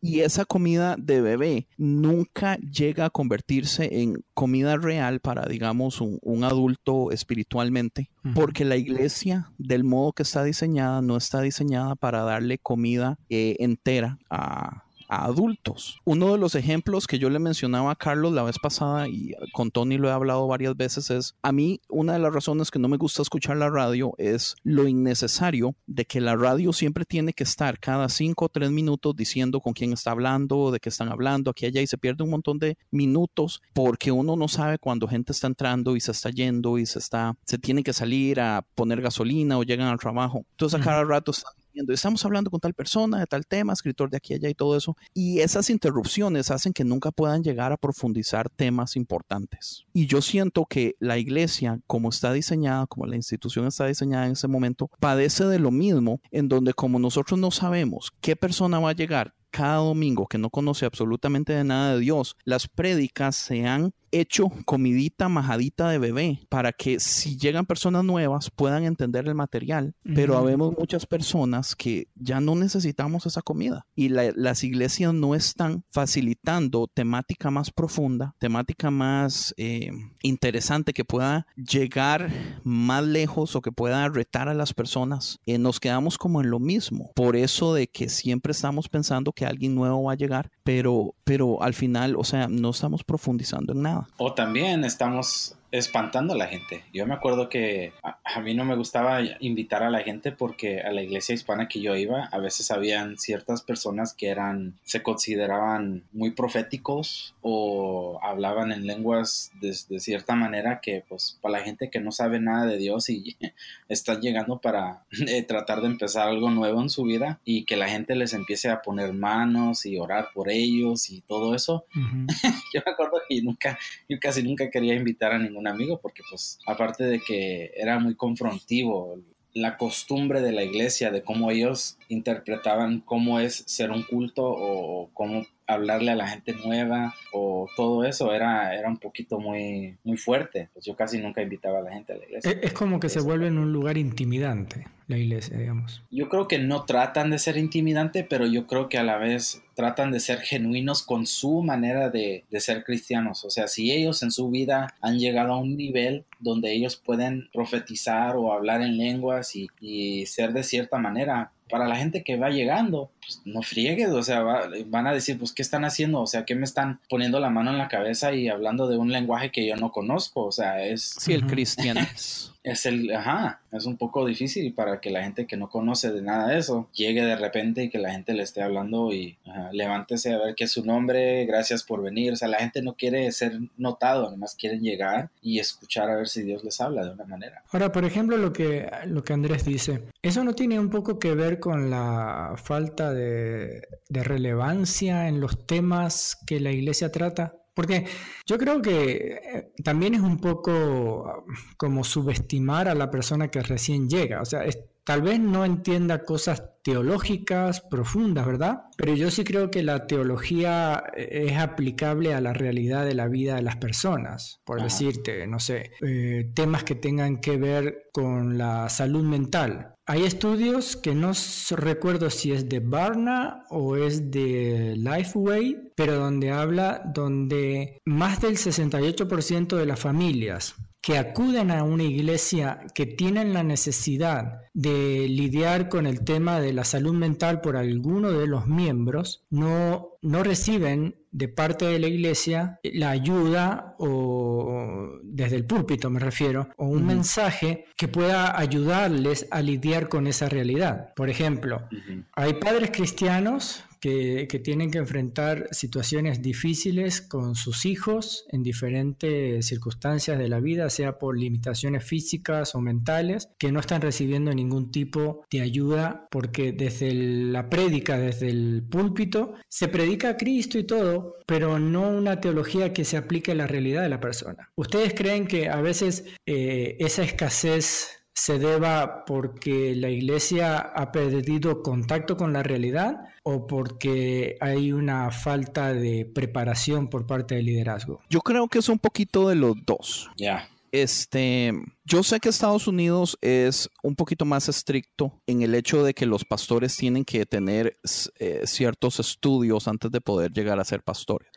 S3: Y esa comida de bebé nunca llega a convertirse en comida real para, digamos, un, adulto espiritualmente, porque la iglesia, del modo que está diseñada, no está diseñada para darle comida eh, entera a a adultos. Uno de los ejemplos que yo le mencionaba a Carlos la vez pasada y con Tony lo he hablado varias veces es, a mí una de las razones que no me gusta escuchar la radio es lo innecesario de que la radio siempre tiene que estar cada cinco o tres minutos diciendo con quién está hablando, de qué están hablando, aquí allá y se pierde un montón de minutos porque uno no sabe cuando gente está entrando y se está yendo y se está, se tiene que salir a poner gasolina o llegan al trabajo. Entonces a cada rato están estamos hablando con tal persona de tal tema, escritor de aquí allá y todo eso. Y esas interrupciones hacen que nunca puedan llegar a profundizar temas importantes. Y yo siento que la iglesia, como está diseñada, como la institución está diseñada en ese momento, padece de lo mismo, en donde como nosotros no sabemos qué persona va a llegar cada domingo que no conoce absolutamente de nada de Dios, las prédicas se han hecho comidita majadita de bebé para que si llegan personas nuevas puedan entender el material. Pero habemos muchas personas que ya no necesitamos esa comida y las iglesias no están facilitando temática más profunda, temática más eh, interesante que pueda llegar más lejos o que pueda retar a las personas. Eh, nos quedamos como en lo mismo. Por eso de que siempre estamos pensando que alguien nuevo va a llegar, pero, pero al final, o sea, no estamos profundizando en nada.
S1: O también estamos espantando a la gente. Yo me acuerdo que a, mí no me gustaba invitar a la gente porque a la iglesia hispana que yo iba, a veces habían ciertas personas que eran, se consideraban muy proféticos o hablaban en lenguas de, cierta manera que pues para la gente que no sabe nada de Dios y están llegando para eh, tratar de empezar algo nuevo en su vida y que la gente les empiece a poner manos y orar por ellos y todo eso. yo me acuerdo que nunca, yo casi nunca quería invitar a ningún amigo porque pues aparte de que era muy confrontivo la costumbre de la iglesia, de cómo ellos interpretaban cómo es ser un culto o cómo hablarle a la gente nueva o todo eso era, era un poquito muy, muy fuerte. Pues yo casi nunca invitaba a la gente a la iglesia.
S2: Es, como que se vuelve en un lugar intimidante la iglesia, digamos.
S1: Yo creo que no tratan de ser intimidante, pero yo creo que a la vez tratan de ser genuinos con su manera de, de ser cristianos. O sea, si ellos en su vida han llegado a un nivel donde ellos pueden profetizar o hablar en lenguas y, y ser de cierta manera, para la gente que va llegando, pues no friegues, o sea, van a decir, pues, ¿qué están haciendo? O sea, ¿qué me están poniendo la mano en la cabeza y hablando de un lenguaje que yo no conozco? O sea, es...
S3: Sí, el cristiano.
S1: es el, ajá, es un poco difícil para que la gente que no conoce de nada de eso llegue de repente y que la gente le esté hablando y levántese a ver qué es su nombre, gracias por venir. O sea, la gente no quiere ser notado, además quieren llegar y escuchar a ver si Dios les habla de una manera.
S2: Ahora, por ejemplo, lo que, lo que Andrés dice, ¿eso no tiene un poco que ver con la falta de, de relevancia en los temas que la iglesia trata? Porque yo creo que eh, también es un poco ah, como subestimar a la persona que recién llega. O sea, tal vez no entienda cosas teológicas profundas, ¿verdad? Pero yo sí creo que la teología eh, es aplicable a la realidad de la vida de las personas. Por decirte, no sé, eh, temas que tengan que ver con la salud mental. Hay estudios que no recuerdo si es de Barna o es de Lifeway, pero donde habla donde más del 68% de las familias que acuden a una iglesia que tienen la necesidad de lidiar con el tema de la salud mental por alguno de los miembros, no, no reciben de parte de la iglesia la ayuda o desde el púlpito me refiero, o un mensaje que pueda ayudarles a lidiar con esa realidad. Por ejemplo, hay padres cristianos que, tienen que enfrentar situaciones difíciles con sus hijos en diferentes circunstancias de la vida, sea por limitaciones físicas o mentales, que no están recibiendo ningún tipo de ayuda porque desde la prédica, desde el púlpito, se predica a Cristo y todo, pero no una teología que se aplique a la realidad de la persona. ¿Ustedes creen que a veces eh, esa escasez se deba porque la iglesia ha perdido contacto con la realidad o porque hay una falta de preparación por parte del liderazgo?
S3: Yo creo que es un poquito de los dos.
S1: Ya.
S3: Este, Yo sé que Estados Unidos es un poquito más estricto en el hecho de que los pastores tienen que tener eh, ciertos estudios antes de poder llegar a ser pastores.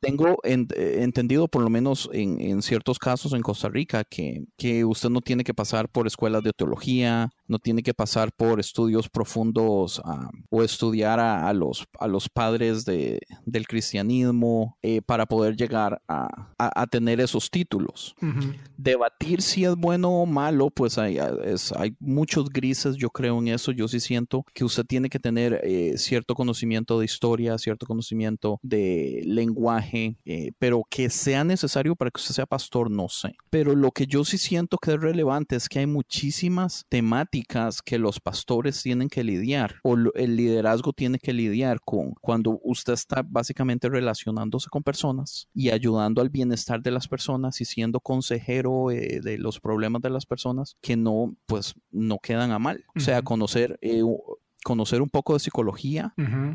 S3: Tengo eh, entendido, por lo menos en, ciertos casos en Costa Rica, que, que usted no tiene que pasar por escuelas de teología, no tiene que pasar por estudios profundos ah, o estudiar a, los, a los padres de, del cristianismo eh, para poder llegar a, a, tener esos títulos. Debatir si es bueno o malo, pues hay, hay muchos grises, yo creo en eso, yo sí siento que usted tiene que tener eh, cierto conocimiento de historia, cierto conocimiento de lenguaje, eh, pero que sea necesario para que usted sea pastor, no sé. Pero lo que yo sí siento que es relevante es que hay muchísimas temáticas que los pastores tienen que lidiar o el liderazgo tiene que lidiar con cuando usted está básicamente relacionándose con personas y ayudando al bienestar de las personas y siendo consejero eh, de los problemas de las personas que no, pues, no quedan a mal. O sea, conocer eh, conocer un poco de psicología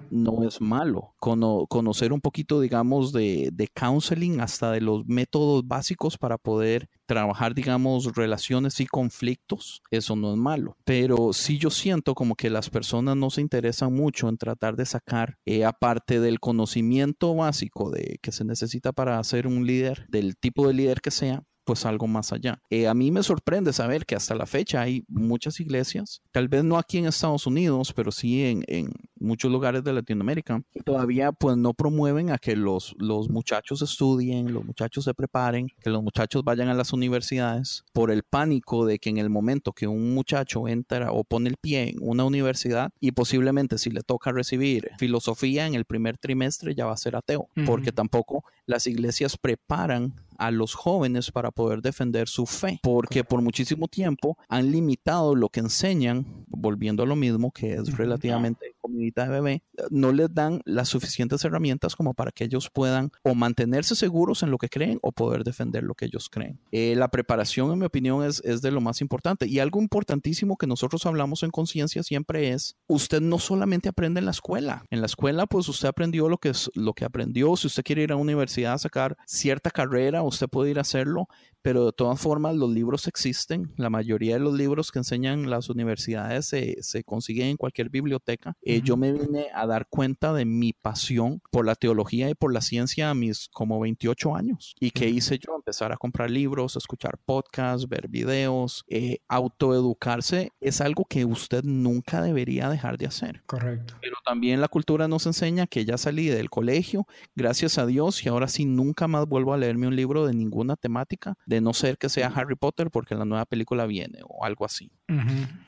S3: no es malo. conocer un poquito, digamos, de, de, counseling, hasta de los métodos básicos para poder trabajar, digamos, relaciones y conflictos, eso no es malo. Pero sí yo siento como que las personas no se interesan mucho en tratar de sacar, eh, aparte del conocimiento básico de que se necesita para ser un líder, del tipo de líder que sea, pues algo más allá. Eh, a mí me sorprende saber que hasta la fecha hay muchas iglesias, tal vez no aquí en Estados Unidos, pero sí en, en muchos lugares de Latinoamérica, todavía pues no promueven a que los, los muchachos estudien, los muchachos se preparen, que los muchachos vayan a las universidades por el pánico de que en el momento que un muchacho entra o pone el pie en una universidad y posiblemente si le toca recibir filosofía en el primer trimestre ya va a ser ateo, porque tampoco las iglesias preparan a los jóvenes para poder defender su fe, porque por muchísimo tiempo han limitado lo que enseñan, volviendo a lo mismo, que es relativamente comunidad de bebé, no les dan las suficientes herramientas como para que ellos puedan o mantenerse seguros en lo que creen o poder defender lo que ellos creen. Eh, la preparación, en mi opinión, es, es de lo más importante. Y algo importantísimo que nosotros hablamos en conciencia siempre es, usted no solamente aprende en la escuela. En la escuela, pues usted aprendió lo que, es, lo que aprendió. Si usted quiere ir a una universidad a sacar cierta carrera, usted puede ir a hacerlo, pero de todas formas los libros existen. La mayoría de los libros que enseñan las universidades se, se consiguen en cualquier biblioteca. Eh, yo me vine a dar cuenta de mi pasión por la teología y por la ciencia a mis como 28 años. ¿Y qué hice yo? Empezar a comprar libros, escuchar podcasts, ver videos, eh, autoeducarse es algo que usted nunca debería dejar de hacer.
S2: Correcto.
S3: Pero también la cultura nos enseña que ya salí del colegio, gracias a Dios, y ahora sí nunca más vuelvo a leerme un libro de ninguna temática de no ser que sea Harry Potter porque la nueva película viene o algo así.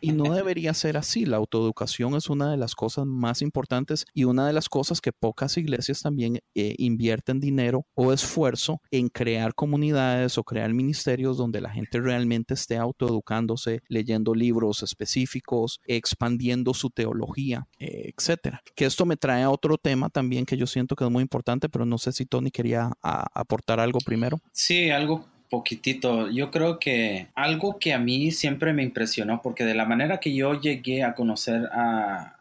S3: Y no debería ser así. La autoeducación es una de las cosas más importantes y una de las cosas que pocas iglesias también eh, invierten dinero o esfuerzo en crear comunidades o crear ministerios donde la gente realmente esté autoeducándose, leyendo libros específicos, expandiendo su teología, eh, etcétera. Que esto me trae a otro tema también que yo siento que es muy importante, pero no sé si Tony quería aportar algo primero.
S1: Sí, algo poquitito. Yo creo que algo que a mí siempre me impresionó, porque de la manera que yo llegué a conocer a,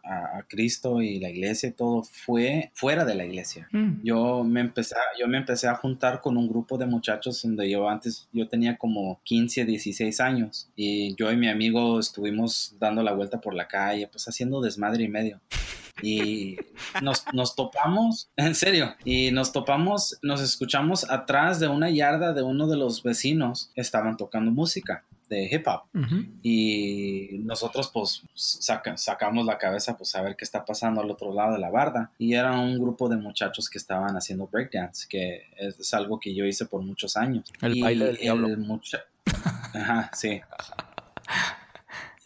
S1: Cristo y la iglesia y todo fue fuera de la iglesia. Mm. Yo, me empecé, yo me empecé a juntar con un grupo de muchachos donde yo antes, yo tenía como 15, 16 años y yo y mi amigo estuvimos dando la vuelta por la calle, pues haciendo desmadre y medio y nos, nos, topamos, en serio, y nos topamos, nos escuchamos atrás de una yarda de uno de los vecinos, estaban tocando música de hip hop. Y nosotros pues sacamos la cabeza pues a ver qué está pasando al otro lado de la barda. Y era un grupo de muchachos que estaban haciendo breakdance que es, algo que yo hice por muchos años.
S3: El baile del diablo.
S1: Ajá, sí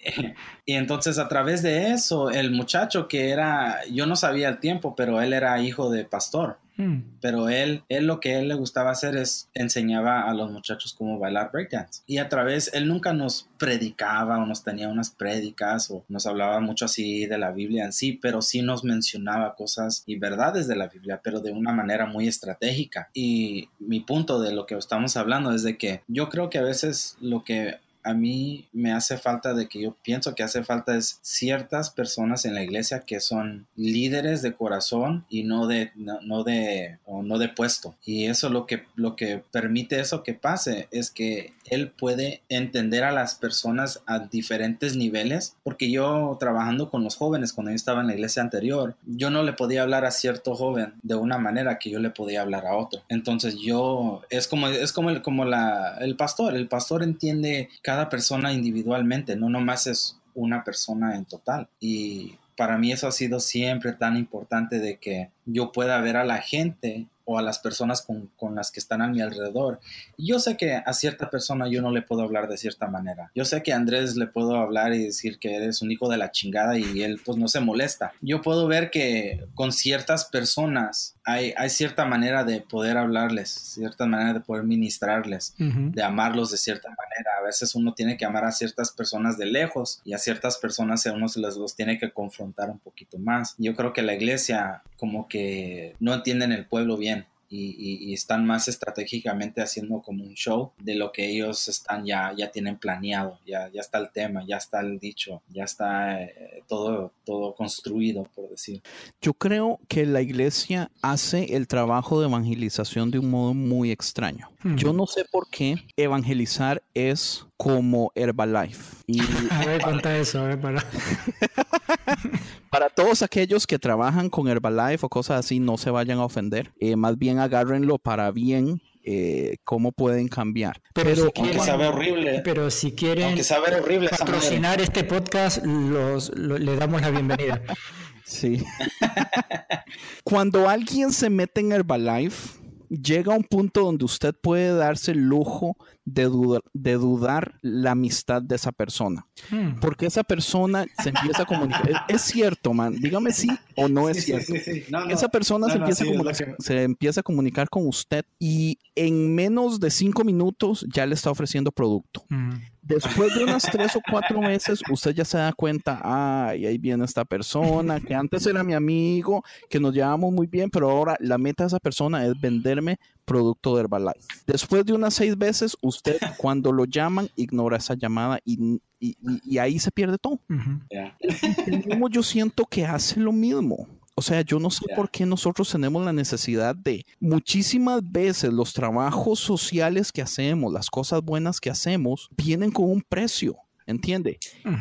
S1: y entonces a través de eso, el muchacho que era, yo no sabía el tiempo, pero él era hijo de pastor. Hmm. Pero él, él lo que él le gustaba hacer es enseñaba a los muchachos cómo bailar breakdance. Y a través, él nunca nos predicaba o nos tenía unas prédicas o nos hablaba mucho así de la Biblia en sí, pero sí nos mencionaba cosas y verdades de la Biblia, pero de una manera muy estratégica. Y mi punto de lo que estamos hablando es de que yo creo que a veces lo que a mí me hace falta de que yo pienso que hace falta es ciertas personas en la iglesia que son líderes de corazón y no de no, de no de puesto. Y eso lo que lo que permite eso que pase es que él puede entender a las personas a diferentes niveles, porque yo trabajando con los jóvenes cuando yo estaba en la iglesia anterior, yo no le podía hablar a cierto joven de una manera que yo le podía hablar a otro. Entonces yo es como es como el como la el pastor, el pastor entiende cada persona individualmente, no nomás es una persona en total. Y para mí eso ha sido siempre tan importante de que yo pueda ver a la gente o a las personas con, con, las que están a mi alrededor. yo sé que a cierta persona yo no le puedo hablar de cierta manera. Yo sé que a Andrés le puedo hablar y decir que eres un hijo de la chingada y él pues no se molesta. Yo puedo ver que con ciertas personas hay, hay cierta manera de poder hablarles, cierta manera de poder ministrarles, de amarlos de cierta manera. A veces uno tiene que amar a ciertas personas de lejos y a ciertas personas uno se les los tiene que confrontar un poquito más. Yo creo que la iglesia como que no entienden el pueblo bien y, están más estratégicamente haciendo como un show de lo que ellos están ya, ya tienen planeado, ya, ya está el tema, ya está el dicho, ya está eh, todo, todo construido, por decir.
S3: Yo creo que la iglesia hace el trabajo de evangelización de un modo muy extraño. Yo no sé por qué evangelizar es como Herbalife.
S2: Y... A ver, cuenta eso, a ver, para...
S3: para todos aquellos que trabajan con Herbalife o cosas así, no se vayan a ofender. Eh, más bien agárrenlo para bien eh, cómo pueden cambiar.
S1: Pero, si quieren, sabe horrible.
S2: Pero si quieren
S1: horrible
S2: patrocinar este podcast, los, le damos la bienvenida.
S3: Sí. Cuando alguien se mete en Herbalife, llega a un punto donde usted puede darse el lujo de, dudar, de dudar la amistad de esa persona. Hmm. Porque esa persona se empieza a comunicar. es, cierto, man. Dígame si o no es cierto. esa persona se, empieza a se empieza a comunicar con usted y en menos de cinco minutos ya le está ofreciendo producto. Hmm. Después de unas tres o cuatro meses, usted ya se da cuenta, ay, ahí viene esta persona, que antes era mi amigo, que nos llevamos muy bien, pero ahora la meta de esa persona es venderme producto de Herbalife. Después de unas seis veces, usted cuando lo llaman, ignora esa llamada y, ahí se pierde todo. Yo siento que hace lo mismo. O sea, yo no sé por qué nosotros tenemos la necesidad de muchísimas veces los trabajos sociales que hacemos, las cosas buenas que hacemos, vienen con un precio. ¿Entiende?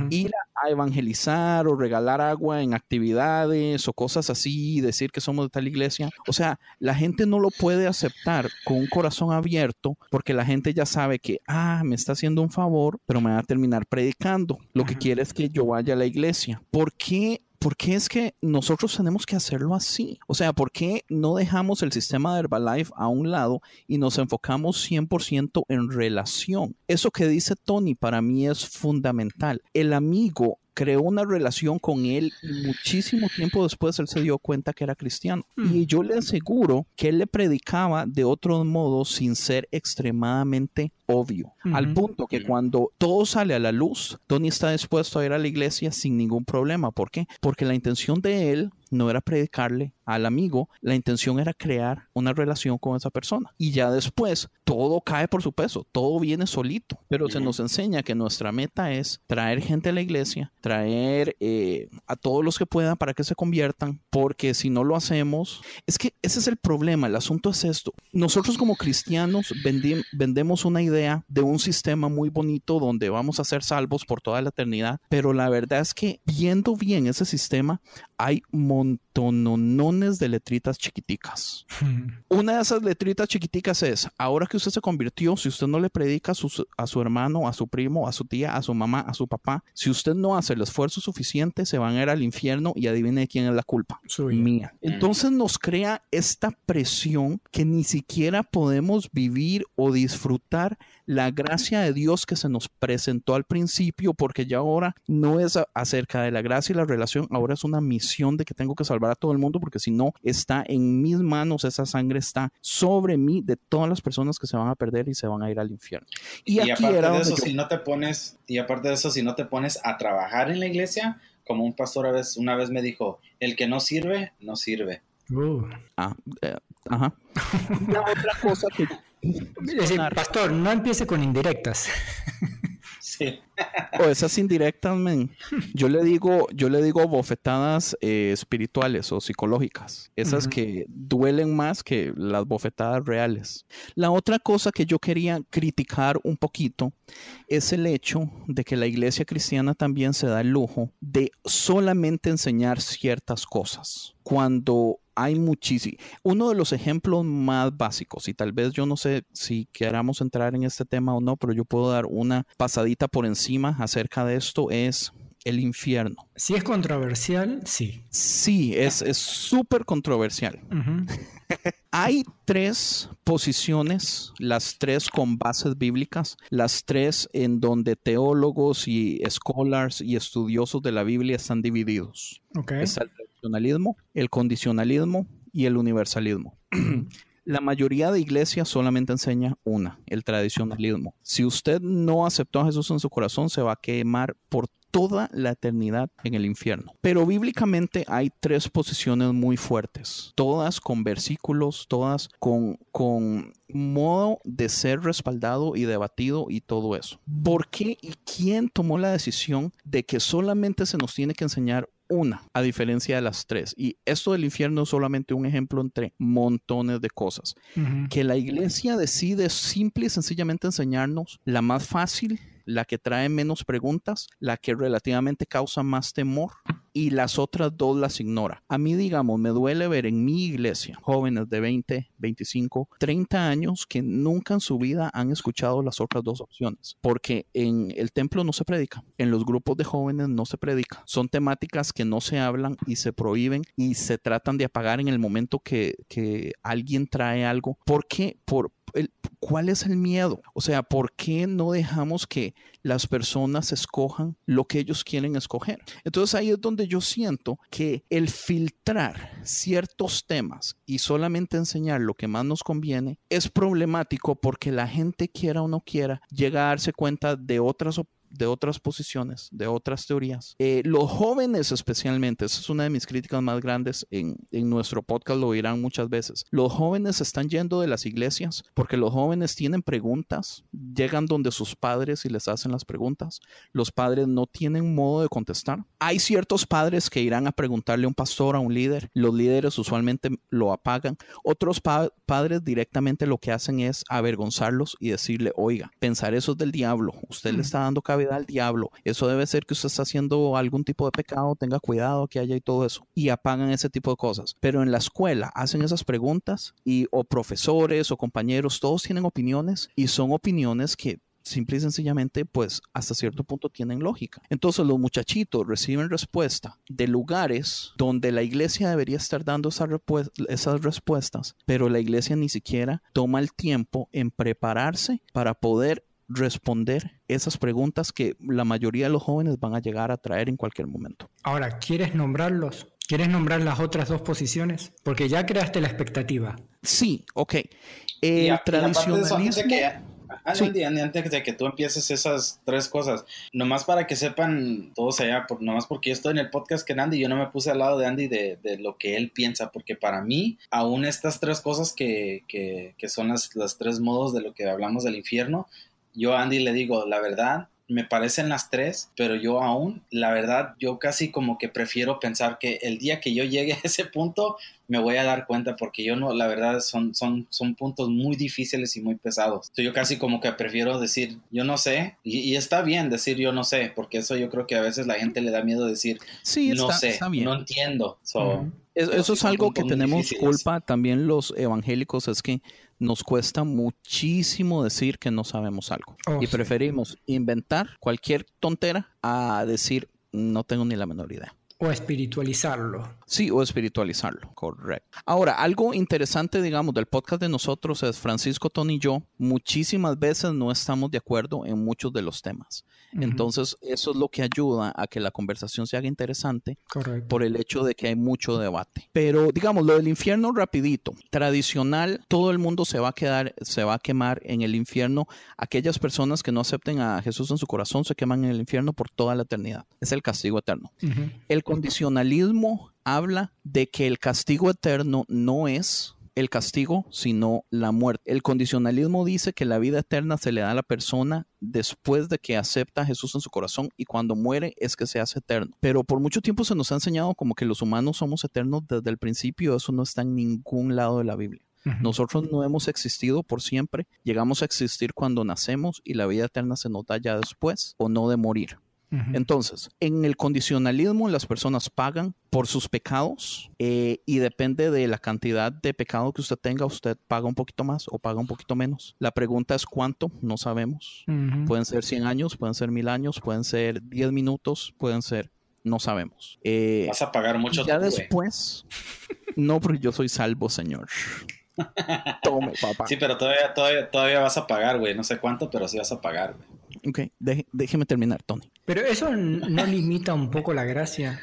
S3: Ir a evangelizar o regalar agua en actividades o cosas así, decir que somos de tal iglesia. O sea, la gente no lo puede aceptar con un corazón abierto porque la gente ya sabe que, ah, me está haciendo un favor, pero me va a terminar predicando. Lo que quiere es que yo vaya a la iglesia. ¿Por qué ¿por qué es que nosotros tenemos que hacerlo así? O sea, ¿por qué no dejamos el sistema de Herbalife a un lado y nos enfocamos 100% en relación? Eso que dice Tony para mí es fundamental. El amigo creó una relación con él y muchísimo tiempo después él se dio cuenta que era cristiano. Mm. Y yo le aseguro que él le predicaba de otro modo sin ser extremadamente obvio, al punto que cuando todo sale a la luz, Tony está dispuesto a ir a la iglesia sin ningún problema. ¿Por qué? Porque la intención de él no era predicarle al amigo, la intención era crear una relación con esa persona. Y ya después todo cae por su peso, todo viene solito, pero se nos enseña que nuestra meta es traer gente a la iglesia, traer eh, a todos los que puedan para que se conviertan, porque si no lo hacemos, es que ese es el problema, el asunto es esto. Nosotros como cristianos vendemos una idea de un sistema muy bonito donde vamos a ser salvos por toda la eternidad, pero la verdad es que viendo bien ese sistema, hay montonones de letritas chiquiticas. Hmm. Una de esas letritas chiquiticas es, ahora que usted se convirtió, si usted no le predica a su, a su, hermano, a su primo, a su tía, a su mamá, a su papá, si usted no hace el esfuerzo suficiente, se van a ir al infierno y adivine quién es la culpa. Soy mía. Entonces nos crea esta presión que ni siquiera podemos vivir o disfrutar la gracia de Dios que se nos presentó al principio, porque ya ahora no es acerca de la gracia y la relación, ahora es una misión de que tengo que salvar a todo el mundo, porque si no, está en mis manos, esa sangre está sobre mí de todas las personas que se van a perder y se van a ir al infierno.
S1: Y, aparte de eso, si no te pones, y aparte de eso, si no te pones a trabajar en la iglesia, como un pastor una vez me dijo, el que no sirve, no sirve.
S2: Uh.
S3: Ah, eh, ajá. La otra cosa que
S2: pastor, no empiece con indirectas.
S1: Sí.
S3: O esas indirectas, men. Yo le digo, yo le digo bofetadas eh, espirituales o psicológicas. Esas que duelen más que las bofetadas reales. La otra cosa que yo quería criticar un poquito es el hecho de que la iglesia cristiana también se da el lujo de solamente enseñar ciertas cosas. Cuando hay muchísimo. Uno de los ejemplos más básicos, y tal vez yo no sé si queramos entrar en este tema o no, pero yo puedo dar una pasadita por encima acerca de esto, es el infierno.
S2: Si es controversial, sí.
S3: Sí, es es súper controversial. Hay tres posiciones, las tres con bases bíblicas, las tres en donde teólogos y scholars y estudiosos de la Biblia están divididos.
S2: Ok.
S3: Está el tradicionalismo, el condicionalismo y el universalismo. La mayoría de iglesias solamente enseña una, el tradicionalismo. Si usted no aceptó a Jesús en su corazón, se va a quemar por toda la eternidad en el infierno. Pero bíblicamente hay tres posiciones muy fuertes, todas con versículos, todas con, con modo de ser respaldado y debatido y todo eso. ¿Por qué y quién tomó la decisión de que solamente se nos tiene que enseñar una, a diferencia de las tres. Y esto del infierno es solamente un ejemplo entre montones de cosas. Que la iglesia decide simple y sencillamente enseñarnos la más fácil, la que trae menos preguntas, la que relativamente causa más temor y las otras dos las ignora. A mí, digamos, me duele ver en mi iglesia jóvenes de 20, 25, 30 años que nunca en su vida han escuchado las otras dos opciones, porque en el templo no se predica, en los grupos de jóvenes no se predica. Son temáticas que no se hablan y se prohíben y se tratan de apagar en el momento que, que alguien trae algo. ¿Por qué? Por, el- ¿Cuál es el miedo? O sea, ¿por qué no dejamos que las personas escojan lo que ellos quieren escoger? Entonces ahí es donde yo siento que el filtrar ciertos temas y solamente enseñar lo que más nos conviene es problemático porque la gente quiera o no quiera llega a darse cuenta de otras op- de otras posiciones, de otras teorías. Eh, los jóvenes especialmente, esa es una de mis críticas más grandes en, en nuestro podcast, lo dirán muchas veces. Los jóvenes están yendo de las iglesias porque los jóvenes tienen preguntas, llegan donde sus padres y les hacen las preguntas. Los padres no tienen modo de contestar. Hay ciertos padres que irán a preguntarle a un pastor, a un líder. Los líderes usualmente lo apagan. Otros pa- padres directamente lo que hacen es avergonzarlos y decirle, oiga, pensar eso es del diablo. Usted le está dando al diablo. Eso debe ser que usted está haciendo algún tipo de pecado. Tenga cuidado que haya y todo eso. Y apagan ese tipo de cosas. Pero en la escuela hacen esas preguntas y o profesores o compañeros, todos tienen opiniones y son opiniones que simple y sencillamente, pues hasta cierto punto tienen lógica. Entonces los muchachitos reciben respuesta de lugares donde la iglesia debería estar dando esas respuestas, pero la iglesia ni siquiera toma el tiempo en prepararse para poder responder esas preguntas que la mayoría de los jóvenes van a llegar a traer en cualquier momento.
S2: Ahora, ¿quieres nombrarlos? ¿Quieres nombrar las otras dos posiciones? Porque ya creaste la expectativa.
S3: Sí, ok. El
S1: a- de eso, antes
S3: tradicionalismo...
S1: de que-
S3: Sí.
S1: Andy, Andy, antes de que tú empieces esas tres cosas, nomás para que sepan todos allá, por, nomás porque yo estoy en el podcast que Andy, yo no me puse al lado de Andy de, de lo que él piensa, porque para mí, aún estas tres cosas que, que, que son las, las tres modos de lo que hablamos del infierno, yo Andy le digo, la verdad, me parecen las tres, pero yo aún, la verdad, yo casi como que prefiero pensar que el día que yo llegue a ese punto, me voy a dar cuenta porque yo no, la verdad, son, son, son puntos muy difíciles y muy pesados. Entonces, yo casi como que prefiero decir, yo no sé, y, y está bien decir yo no sé, porque eso yo creo que a veces la gente le da miedo decir,
S3: Sí,
S1: no
S3: está,
S1: sé,
S3: está bien.
S1: no entiendo. So,
S3: eso
S1: sí
S3: es algo que tenemos
S1: difíciles.
S3: culpa también los evangélicos, es que nos cuesta muchísimo decir que no sabemos algo.
S2: Oh,
S3: y
S2: sí.
S3: preferimos inventar cualquier tontera a decir no tengo ni la menor idea.
S2: O espiritualizarlo.
S3: Sí, o espiritualizarlo, correcto. Ahora, algo interesante, digamos, del podcast de nosotros es Francisco, Tony y yo, muchísimas veces no estamos de acuerdo en muchos de los temas. Entonces, eso es lo que ayuda a que la conversación se haga interesante
S2: Correcto.
S3: por el hecho de que hay mucho debate. Pero digamos, lo del infierno rapidito, tradicional, todo el mundo se va a quedar, se va a quemar en el infierno. Aquellas personas que no acepten a Jesús en su corazón se queman en el infierno por toda la eternidad. Es el castigo eterno. El condicionalismo habla de que el castigo eterno no es el castigo, sino la muerte. El condicionalismo dice que la vida eterna se le da a la persona después de que acepta a Jesús en su corazón y cuando muere es que se hace eterno. Pero por mucho tiempo se nos ha enseñado como que los humanos somos eternos desde el principio, eso no está en ningún lado de la Biblia. Nosotros no hemos existido por siempre, llegamos a existir cuando nacemos y la vida eterna se nota ya después o no de morir. Entonces, en el condicionalismo las personas pagan por sus pecados eh, y depende de la cantidad de pecado que usted tenga, usted paga un poquito más o paga un poquito menos. La pregunta es cuánto, no sabemos. Pueden ser 100 años, pueden ser 1000 años, pueden ser 10 minutos, pueden ser, no sabemos.
S1: Eh, Vas a pagar mucho.
S3: Ya después, no, porque yo soy salvo, señor.
S1: Tome, papá. Sí, pero todavía, todavía, todavía vas a pagar, güey. No sé cuánto, pero sí vas a pagar, güey.
S3: Ok, déjeme terminar, Tony.
S2: Pero eso no limita un poco la gracia.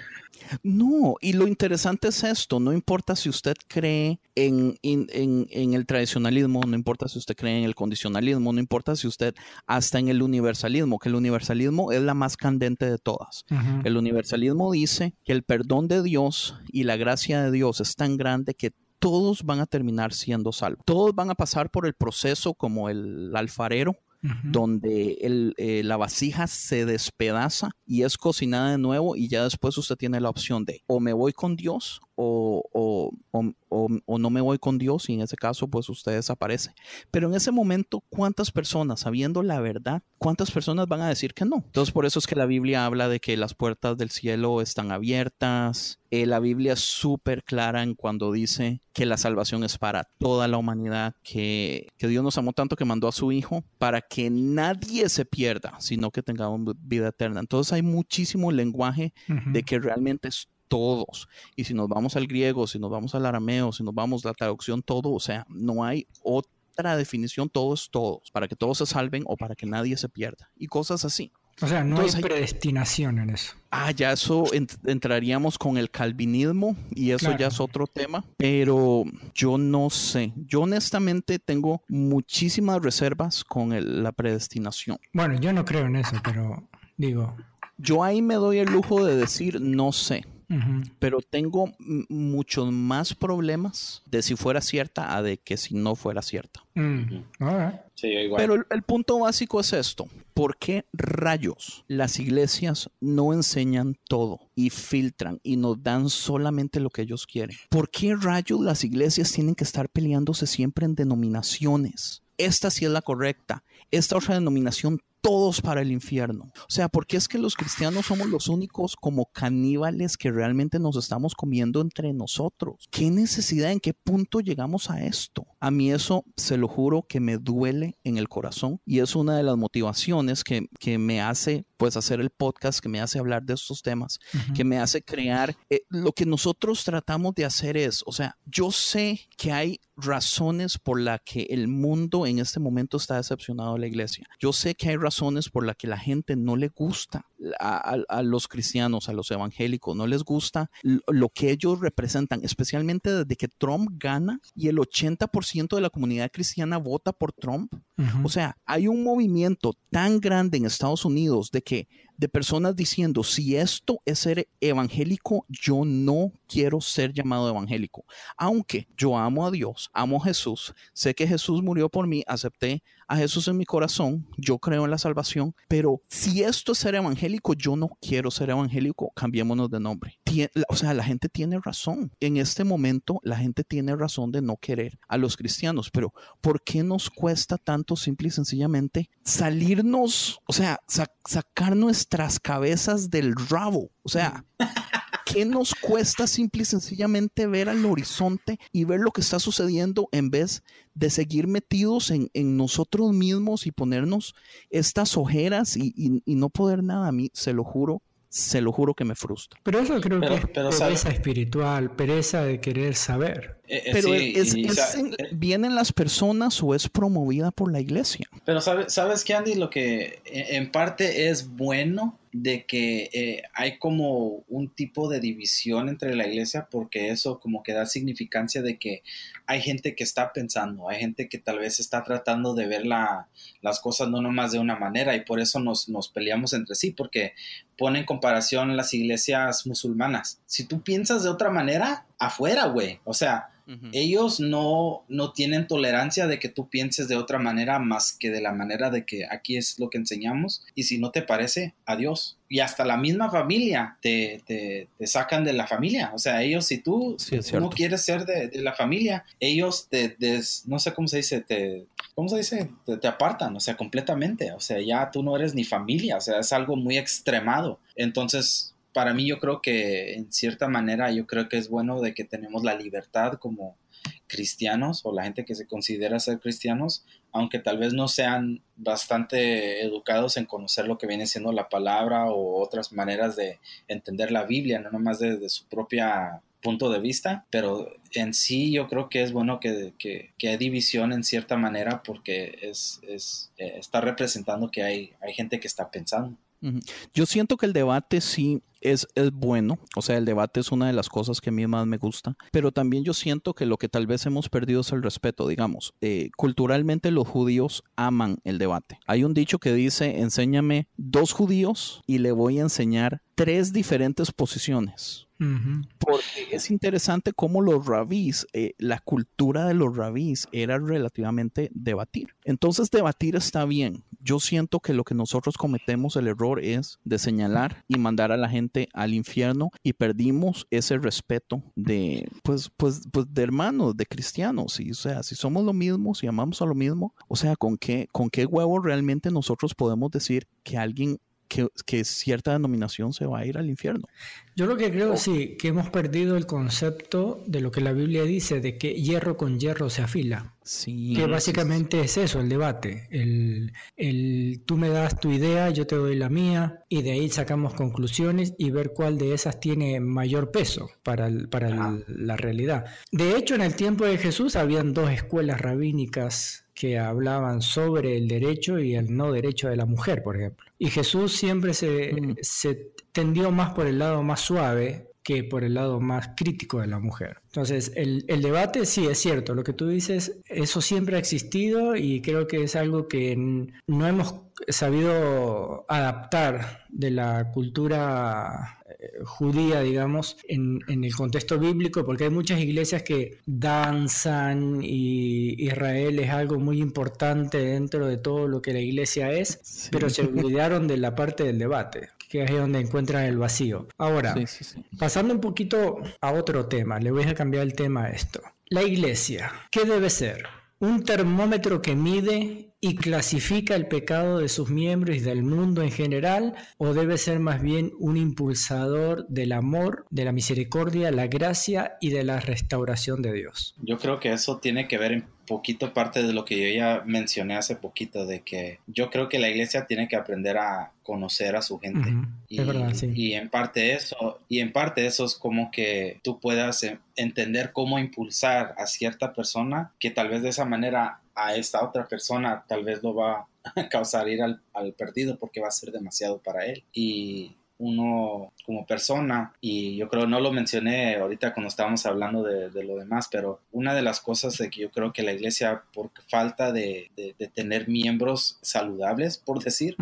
S3: No, y lo interesante es esto, no importa si usted cree en, el tradicionalismo, no importa si usted cree en el condicionalismo, no importa si usted hasta en el universalismo, que el universalismo es la más candente de todas. El universalismo dice que el perdón de Dios y la gracia de Dios es tan grande que todos van a terminar siendo salvos. Todos van a pasar por el proceso como el alfarero donde el, eh, la vasija se despedaza y es cocinada de nuevo y ya después usted tiene la opción de o me voy con Dios o, o, o, no me voy con Dios y en ese caso pues usted desaparece. Pero en ese momento, ¿cuántas personas, sabiendo la verdad, cuántas personas van a decir que no? Entonces por eso es que la Biblia habla de que las puertas del cielo están abiertas. Eh, la Biblia es súper clara en cuando dice que la salvación es para toda la humanidad, que, que Dios nos amó tanto que mandó a su Hijo para que nadie se pierda, sino que tengamos vida eterna. Entonces hay muchísimo lenguaje de que realmente es todos. Y si nos vamos al griego, si nos vamos al arameo, si nos vamos a la traducción, todo, o sea, no hay otra definición, todos, todos, para que todos se salven o para que nadie se pierda. Y cosas así.
S2: O sea, no hay predestinación en eso.
S3: Ah, ya eso entraríamos con el calvinismo y eso ya es otro tema, pero yo no sé. Yo honestamente tengo muchísimas reservas con la predestinación.
S2: Bueno, yo no creo en eso, pero digo.
S3: Yo ahí me doy el lujo de decir no sé. Pero tengo muchos más problemas de si fuera cierta a de que si no fuera cierta.
S2: Mm.
S3: Pero el, punto básico es esto. ¿Por qué rayos las iglesias no enseñan todo y filtran y nos dan solamente lo que ellos quieren? ¿Por qué rayos las iglesias tienen que estar peleándose siempre en denominaciones? Esta sí es la correcta. Esta otra denominación todos para el infierno. O sea, ¿por qué es que los cristianos somos los únicos como caníbales que realmente nos estamos comiendo entre nosotros? ¿Qué necesidad, en qué punto llegamos a esto? A mí eso, se lo juro, que me duele en el corazón y es una de las motivaciones que, me hace pues hacer el podcast, que me hace hablar de estos temas, que me hace crear. Eh, lo que nosotros tratamos de hacer es, o sea, yo sé que hay razones por las que el mundo en este momento está decepcionado de la iglesia. Yo sé que hay razones por las que la gente no le gusta a, los cristianos, a los evangélicos, no les gusta lo que ellos representan, especialmente desde que Trump gana y el 80% de la comunidad cristiana vota por Trump. O sea, hay un movimiento tan grande en Estados Unidos de que de personas diciendo, si esto es ser evangélico, yo no quiero ser llamado evangélico. Aunque yo amo a Dios, amo a Jesús, sé que Jesús murió por mí, acepté a Jesús en mi corazón, yo creo en la salvación, pero si esto es ser evangélico, yo no quiero ser evangélico, cambiémonos de nombre. O sea, la gente tiene razón. En este momento, la gente tiene razón de no querer a los cristianos, pero ¿por qué nos cuesta tanto simple y sencillamente salirnos, o sea, sacar nuestras cabezas del rabo? O sea... ¿Qué nos cuesta simple y sencillamente ver al horizonte y ver lo que está sucediendo en vez de seguir metidos en, nosotros mismos y ponernos estas ojeras y, y, no poder nada? A mí, se lo juro, se lo juro que me frustra.
S2: Pero eso creo que es pereza espiritual, pereza de querer saber.
S3: Eh, eh, pero es, ¿vienen las personas o es promovida por la iglesia?
S1: Pero sabes, ¿sabes qué, Andy? Lo que en parte es bueno de que eh, hay como un tipo de división entre la iglesia porque eso como que da significancia de que hay gente que está pensando, hay gente que tal vez está tratando de ver la, las cosas no nomás de una manera y por eso nos, nos peleamos entre sí porque pone en comparación las iglesias musulmanas. Si tú piensas de otra manera, afuera, güey. O sea, ellos no, no tienen tolerancia de que tú pienses de otra manera más que de la manera de que aquí es lo que enseñamos. Y si no te parece, adiós. Y hasta la misma familia te, te, sacan de la familia. O sea, ellos, si tú, no quieres ser de, la familia, ellos te, no sé cómo se dice, te, ¿cómo se dice? Te, te, apartan, o sea, completamente. O sea, ya tú no eres ni familia. O sea, es algo muy extremado. Entonces, para mí yo creo que en cierta manera yo creo que es bueno de que tenemos la libertad como cristianos o la gente que se considera ser cristianos, aunque tal vez no sean bastante educados en conocer lo que viene siendo la palabra o otras maneras de entender la Biblia, no nomás desde su propia punto de vista, pero en sí yo creo que es bueno que, que, que hay división en cierta manera porque es, es eh, está representando que hay, hay gente que está pensando.
S3: Yo siento que el debate sí es, es, bueno, o sea, el debate es una de las cosas que a mí más me gusta, pero también yo siento que lo que tal vez hemos perdido es el respeto, digamos. Eh, culturalmente los judíos aman el debate. Hay un dicho que dice, enséñame dos judíos y le voy a enseñar tres diferentes posiciones. Porque es interesante cómo los rabís, eh, la cultura de los rabís era relativamente debatir. Entonces debatir está bien. Yo siento que lo que nosotros cometemos el error es de señalar y mandar a la gente al infierno y perdimos ese respeto de, pues, pues, pues de hermanos, de cristianos. Y, o sea, si somos lo mismo, si amamos a lo mismo, o sea, ¿con qué, con qué huevo realmente nosotros podemos decir que alguien que, cierta denominación se va a ir al infierno.
S2: Yo lo que creo, sí, que hemos perdido el concepto de lo que la Biblia dice, de que hierro con hierro se afila. Sí, que básicamente es eso, el debate. El, el, tú me das tu idea, yo te doy la mía, y de ahí sacamos conclusiones y ver cuál de esas tiene mayor peso para, para la realidad. De hecho, en el tiempo de Jesús habían dos escuelas rabínicas que hablaban sobre el derecho y el no derecho de la mujer, por ejemplo. Y Jesús siempre se, mm. se tendió más por el lado más suave que por el lado más crítico de la mujer. Entonces, el, el, debate sí es cierto, lo que tú dices, eso siempre ha existido y creo que es algo que no hemos sabido adaptar de la cultura judía, digamos, en, el contexto bíblico, porque hay muchas iglesias que danzan y Israel es algo muy importante dentro de todo lo que la iglesia es, pero se olvidaron de la parte del debate que es donde encuentran el vacío. Ahora, pasando un poquito a otro tema, le voy a cambiar el tema a esto. La iglesia, ¿qué debe ser? Un termómetro que mide y clasifica el pecado de sus miembros y del mundo en general o debe ser más bien un impulsador del amor, de la misericordia, la gracia y de la restauración de Dios?
S1: Yo creo que eso tiene que ver en poquito parte de lo que yo ya mencioné hace poquito, de que yo creo que la iglesia tiene que aprender a conocer a su gente. y, y, en parte eso, y en parte eso es como que tú puedas entender cómo impulsar a cierta persona que tal vez de esa manera a esta otra persona tal vez lo va a causar ir al, al perdido porque va a ser demasiado para él. Y uno como persona, y yo creo no lo mencioné ahorita cuando estábamos hablando de, lo demás, pero una de las cosas de que yo creo que la iglesia, por falta de, tener miembros saludables, por decir,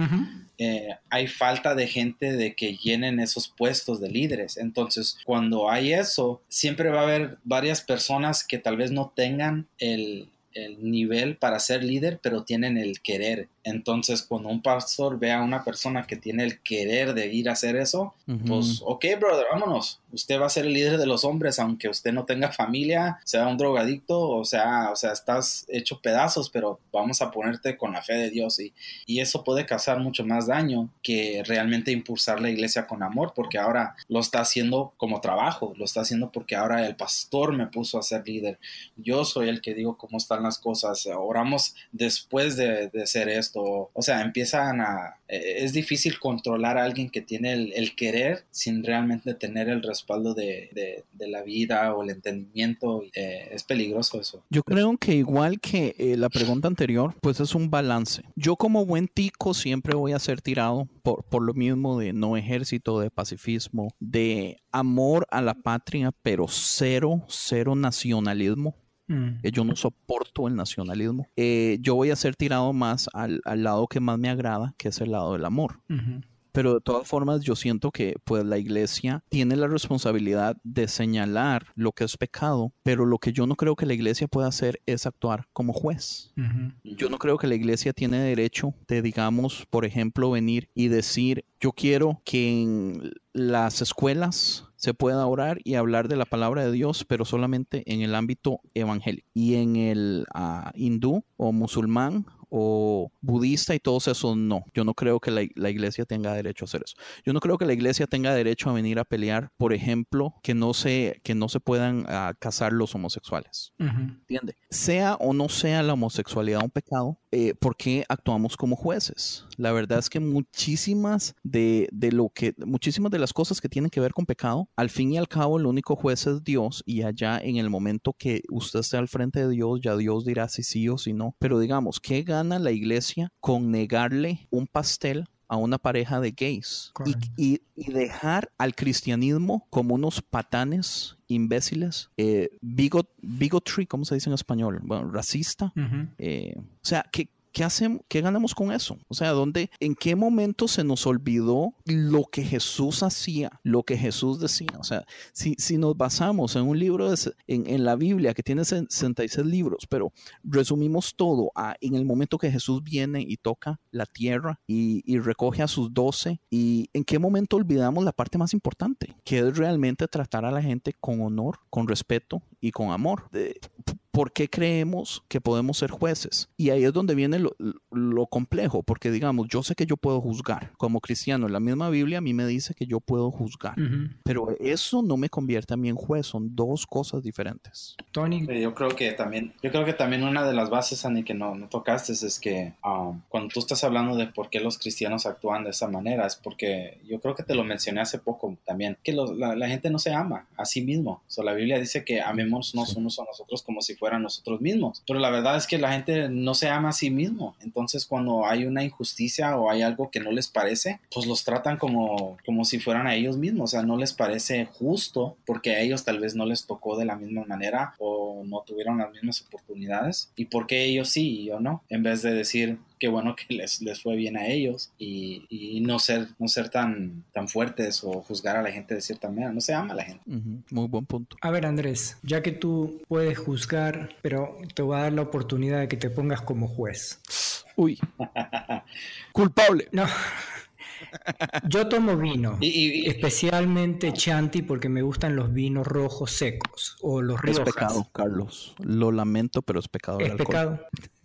S1: eh, hay falta de gente de que llenen esos puestos de líderes. Entonces, cuando hay eso, siempre va a haber varias personas que tal vez no tengan el, el nivel para ser líder, pero tienen el querer. Entonces, cuando un pastor ve a una persona que tiene el querer de ir a hacer eso, pues, ok, brother, vámonos. Usted va a ser el líder de los hombres, aunque usted no tenga familia, sea un drogadicto, o sea, o sea, estás hecho pedazos, pero vamos a ponerte con la fe de Dios. Y, y eso puede causar mucho más daño que realmente impulsar la iglesia con amor, porque ahora lo está haciendo como trabajo, lo está haciendo porque ahora el pastor me puso a ser líder. Yo soy el que digo cómo están las cosas. Oramos después de, de hacer esto o sea, empiezan a, eh, es difícil controlar a alguien que tiene el, querer sin realmente tener el respaldo de, la vida o el entendimiento. Eh, es peligroso eso.
S3: Yo creo que igual que eh, la pregunta anterior, pues es un balance. Yo como buen tico siempre voy a ser tirado por, por lo mismo de no ejército, de pacifismo, de amor a la patria, pero cero, cero nacionalismo. Mm. yo no soporto el nacionalismo. Eh, yo voy a ser tirado más al, lado que más me agrada, que es el lado del amor. Pero de todas formas yo siento que pues la iglesia tiene la responsabilidad de señalar lo que es pecado, pero lo que yo no creo que la iglesia pueda hacer es actuar como juez. Yo no creo que la iglesia tiene derecho de, digamos, por ejemplo, venir y decir, yo quiero que en las escuelas se pueda orar y hablar de la palabra de Dios, pero solamente en el ámbito evangélico. Y en el ah, hindú o musulmán o budista y todos esos, no. Yo no creo que la, iglesia tenga derecho a hacer eso. Yo no creo que la iglesia tenga derecho a venir a pelear, por ejemplo, que no se, que no se puedan ah, casar los homosexuales. ¿Entiende? Sea o no sea la homosexualidad un pecado, eh, ¿por qué actuamos como jueces? La verdad es que muchísimas de, de, lo que, muchísimas de las cosas que tienen que ver con pecado, al fin y al cabo, el único juez es Dios y allá en el momento que usted esté al frente de Dios, ya Dios dirá si sí o si no. Pero digamos, ¿qué gana la iglesia con negarle un pastel a una pareja de gays y, dejar al cristianismo como unos patanes imbéciles, eh, bigot, bigotry, ¿cómo se dice en español? Bueno, racista. Eh, o sea, que ¿qué hacemos? ¿Qué ganamos con eso? O sea, ¿dónde, en qué momento se nos olvidó lo que Jesús hacía, lo que Jesús decía? O sea, si, si nos basamos en un libro, de, en, en, la Biblia que tiene 66 libros, pero resumimos todo a, en el momento que Jesús viene y toca la tierra y, y recoge a sus doce, y en qué momento olvidamos la parte más importante, que es realmente tratar a la gente con honor, con respeto y con amor. De, ¿por qué creemos que podemos ser jueces? Y ahí es donde viene lo, complejo, porque digamos, yo sé que yo puedo juzgar. Como cristiano, la misma Biblia a mí me dice que yo puedo juzgar, pero eso no me convierte a mí en juez, son dos cosas diferentes.
S1: Tony. Yo creo que también, yo creo que también una de las bases, Ani, que no, no tocaste es que um, cuando tú estás hablando de por qué los cristianos actúan de esa manera, es porque yo creo que te lo mencioné hace poco también, que la, gente no se ama a sí mismo. O la Biblia dice que amémonos unos a nosotros como si fuera a nosotros mismos. Pero la verdad es que la gente no se ama a sí mismo. Entonces cuando hay una injusticia o hay algo que no les parece, pues los tratan como, como si fueran a ellos mismos. O sea, no les parece justo porque a ellos tal vez no les tocó de la misma manera o no tuvieron las mismas oportunidades. Y porque ellos sí y yo no. En vez de decir, qué bueno que les, les fue bien a ellos y, y, no ser, no ser tan, tan fuertes o juzgar a la gente de cierta manera. No se ama a la gente.
S3: Muy buen punto.
S2: A ver, Andrés, ya que tú puedes juzgar, pero te voy a dar la oportunidad de que te pongas como juez.
S3: Uy. Culpable.
S2: No. Yo tomo vino, especialmente Chanti porque me gustan los vinos rojos secos o los rojos.
S3: Es pecado, Carlos. Lo lamento, pero es pecado.
S2: Es pecado.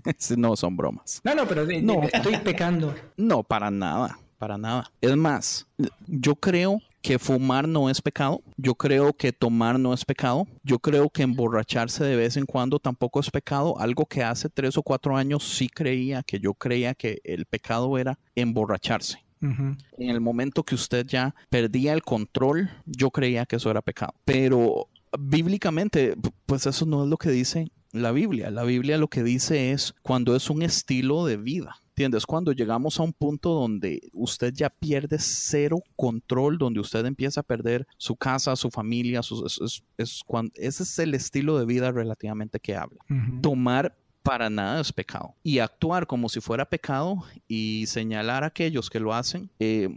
S3: no son bromas.
S2: No, no, pero no. estoy pecando.
S3: No, para nada, para nada. Es más, yo creo que fumar no es pecado. Yo creo que tomar no es pecado. Yo creo que emborracharse de vez en cuando tampoco es pecado. Algo que hace tres o cuatro años sí creía, que yo creía que el pecado era emborracharse. En el momento que usted ya perdía el control, yo creía que eso era pecado. Pero bíblicamente, pues eso no es lo que dice la Biblia. La Biblia lo que dice es cuando es un estilo de vida. ¿Entiendes? Cuando llegamos a un punto donde usted ya pierde cero control, donde usted empieza a perder su casa, su familia, es, cuando, ese es el estilo de vida relativamente que habla. Tomar para nada es pecado. Y actuar como si fuera pecado y señalar a aquellos que lo hacen, eh,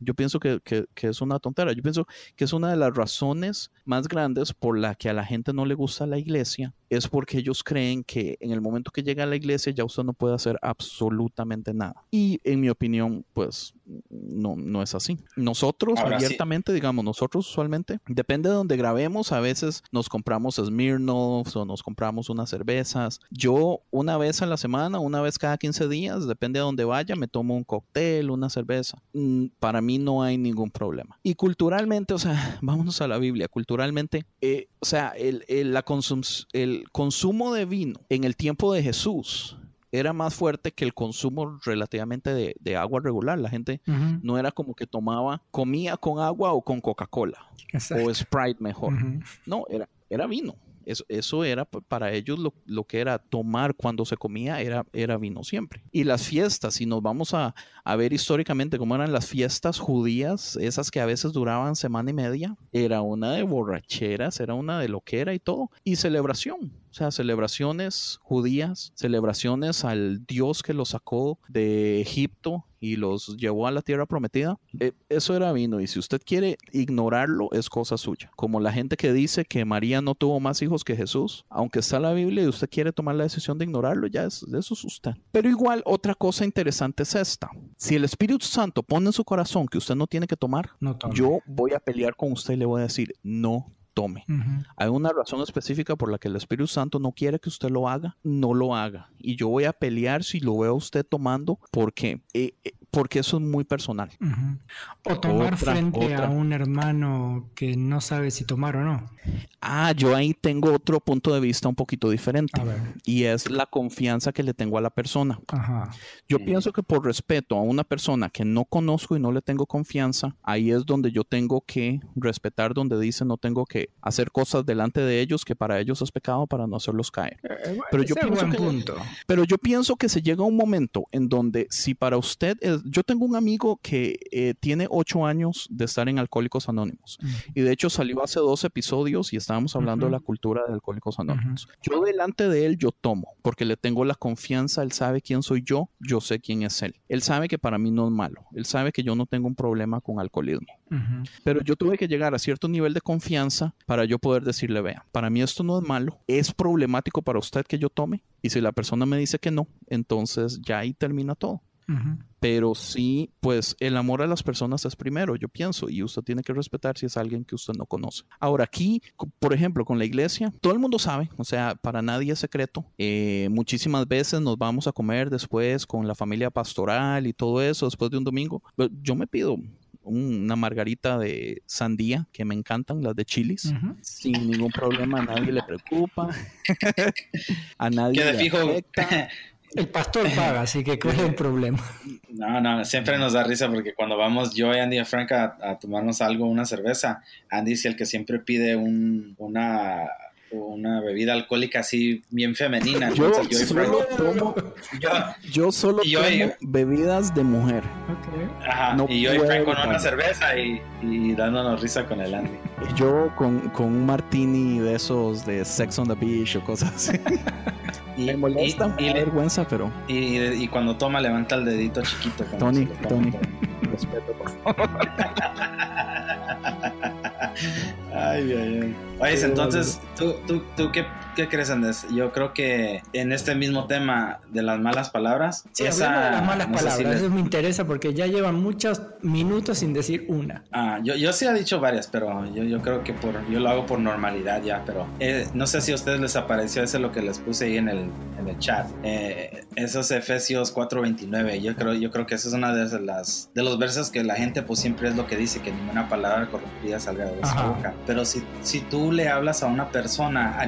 S3: yo pienso que, que, es una tontera. Yo pienso que es una de las razones más grandes por la que a la gente no le gusta la iglesia es porque ellos creen que en el momento que llega a la iglesia ya usted no puede hacer absolutamente nada. Y en mi opinión, pues no, no es así. Nosotros abiertamente, digamos, nosotros usualmente, depende de donde grabemos, a veces nos compramos Smirnoff o nos compramos unas cervezas. Yo una vez a la semana, una vez cada 15 días, depende de donde vaya, me tomo un cóctel, una cerveza. Mm, para mí no hay ningún problema. Y culturalmente, o sea, vámonos a la Biblia, culturalmente, eh, o sea, el, el la el consumo de vino en el tiempo de Jesús era más fuerte que el consumo relativamente de, agua regular. La gente no era como que tomaba, comía con agua o con Coca-Cola o Sprite mejor. No, era, era vino. Eso, eso era para ellos lo, que era tomar cuando se comía, era, era vino siempre. Y las fiestas, si nos vamos a, a, ver históricamente cómo eran las fiestas judías, esas que a veces duraban semana y media, era una de borracheras, era una de lo que era y todo, y celebración O sea, celebraciones judías, celebraciones al Dios que los sacó de Egipto y los llevó a la tierra prometida, eh, eso era vino. Y si usted quiere ignorarlo, es cosa suya. Como la gente que dice que María no tuvo más hijos que Jesús, aunque está en la Biblia y usted quiere tomar la decisión de ignorarlo, ya es, eso es usted. Pero igual, otra cosa interesante es esta. Si el Espíritu Santo pone en su corazón que usted no tiene que tomar, yo voy a pelear con usted y le voy a decir, no tome. Hay una razón específica por la que el Espíritu Santo no quiere que usted lo haga, no lo haga. Y yo voy a pelear si lo veo a usted tomando porque eh, eh, porque eso es muy personal.
S2: O tomar frente a un hermano que no sabe si tomar o no.
S3: Ah, yo ahí tengo otro punto de vista un poquito diferente. Y es la confianza que le tengo a la persona. Yo pienso que por respeto a una persona que no conozco y no le tengo confianza, ahí es donde yo tengo que respetar donde dice no tengo que hacer cosas delante de ellos que para ellos es pecado para no hacerlos caer. Eh, eh, pero, yo pienso que, pero yo pienso que se llega a un momento en donde si para usted es yo tengo un amigo que eh, tiene ocho años de estar en Alcohólicos Anónimos y de hecho salió hace dos episodios y estábamos hablando de la cultura de Alcohólicos Anónimos. Yo delante de él yo tomo porque le tengo la confianza, él sabe quién soy yo, yo sé quién es él. Él sabe que para mí no es malo, él sabe que yo no tengo un problema con alcoholismo. Pero yo tuve que llegar a cierto nivel de confianza para yo poder decirle, vea, para mí esto no es malo, es problemático para usted que yo tome. Y si la persona me dice que no, entonces ya ahí termina todo. Pero sí, pues el amor a las personas es primero, yo pienso, y usted tiene que respetar si es alguien que usted no conoce. Ahora, aquí, por ejemplo, con la iglesia, todo el mundo sabe, o sea, para nadie es secreto. Eh, muchísimas veces nos vamos a comer después con la familia pastoral y todo eso, después de un domingo. Yo me pido una margarita de sandía que me encantan, las de chilis, sin ningún problema, a nadie le preocupa, a nadie le fijo,
S2: El pastor paga, así que ¿cuál es el problema?
S1: No, no, siempre nos da risa porque cuando vamos yo y Andy y Frank a, tomarnos algo, una cerveza, Andy es el que siempre pide un, una una bebida alcohólica así bien femenina.
S3: Yo, solo tomo, yo, solo tomo bebidas de mujer.
S1: Ajá, y yo y Frank con una cerveza y, y, dándonos risa con el Andy.
S3: Yo con, con un martini de esos de Sex on the Beach o cosas así.
S1: Y, me molesta, y, vergüenza, pero. Y, cuando toma, levanta el dedito chiquito.
S3: Tony, Tony, respeto, por favor.
S1: ay, ay, ay. Oye, entonces, ¿tú, tú, tú qué, qué, crees, Andrés? Yo creo que en este mismo tema de las malas palabras.
S2: Sí, esa, de las malas palabras, eso me interesa porque ya llevan muchos minutos sin decir una.
S1: Ah, yo, yo sí he dicho varias, pero yo, yo creo que por, yo lo hago por normalidad ya, pero eh, no sé si a ustedes les apareció ese lo que les puse ahí en el, en el chat. Eh, esos Efesios 4:29, yo creo, yo creo que eso es una de las de los versos que la gente pues siempre es lo que dice, que ninguna palabra corrompida salga de su boca. Pero si, si tú le hablas a una persona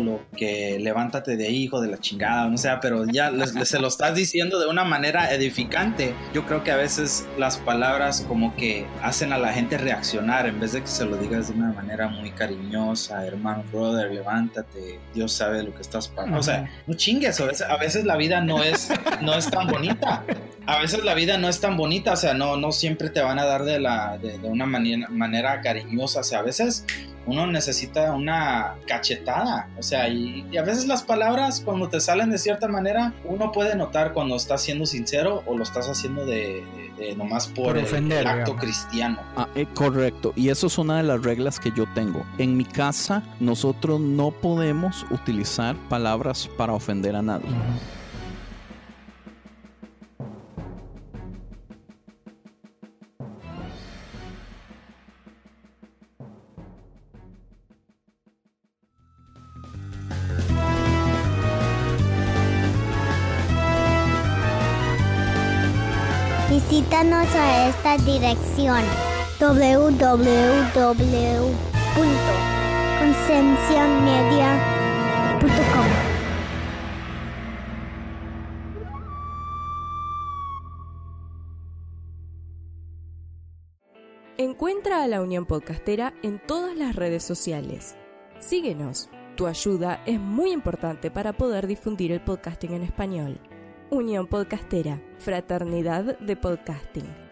S1: animándolo, que levántate de hijo de la chingada, no sea, pero ya se lo estás diciendo de una manera edificante. Yo creo que a veces las palabras como que hacen a la gente reaccionar en vez de que se lo digas de una manera muy cariñosa, hermano, brother, levántate, Dios sabe lo que estás pasando. O sea, no chingues, a veces, a veces la vida no es, no es tan bonita a veces la vida no es tan bonita, o sea, no, no siempre te van a dar de, la, de, una manera, manera, cariñosa, o sea, a veces uno necesita una cachetada, o sea, y, a veces las palabras cuando te salen de cierta manera, uno puede notar cuando estás siendo sincero o lo estás haciendo de, nomás por, el, acto cristiano.
S3: Ah, eh, correcto, y eso es una de las reglas que yo tengo. En mi casa nosotros no podemos utilizar palabras para ofender a nadie.
S5: Visítanos a esta dirección www.concienciamedia.com.
S6: Encuentra a la Unión Podcastera en todas las redes sociales. Síguenos. Tu ayuda es muy importante para poder difundir el podcasting en español. Unión Podcastera, Fraternidad de Podcasting.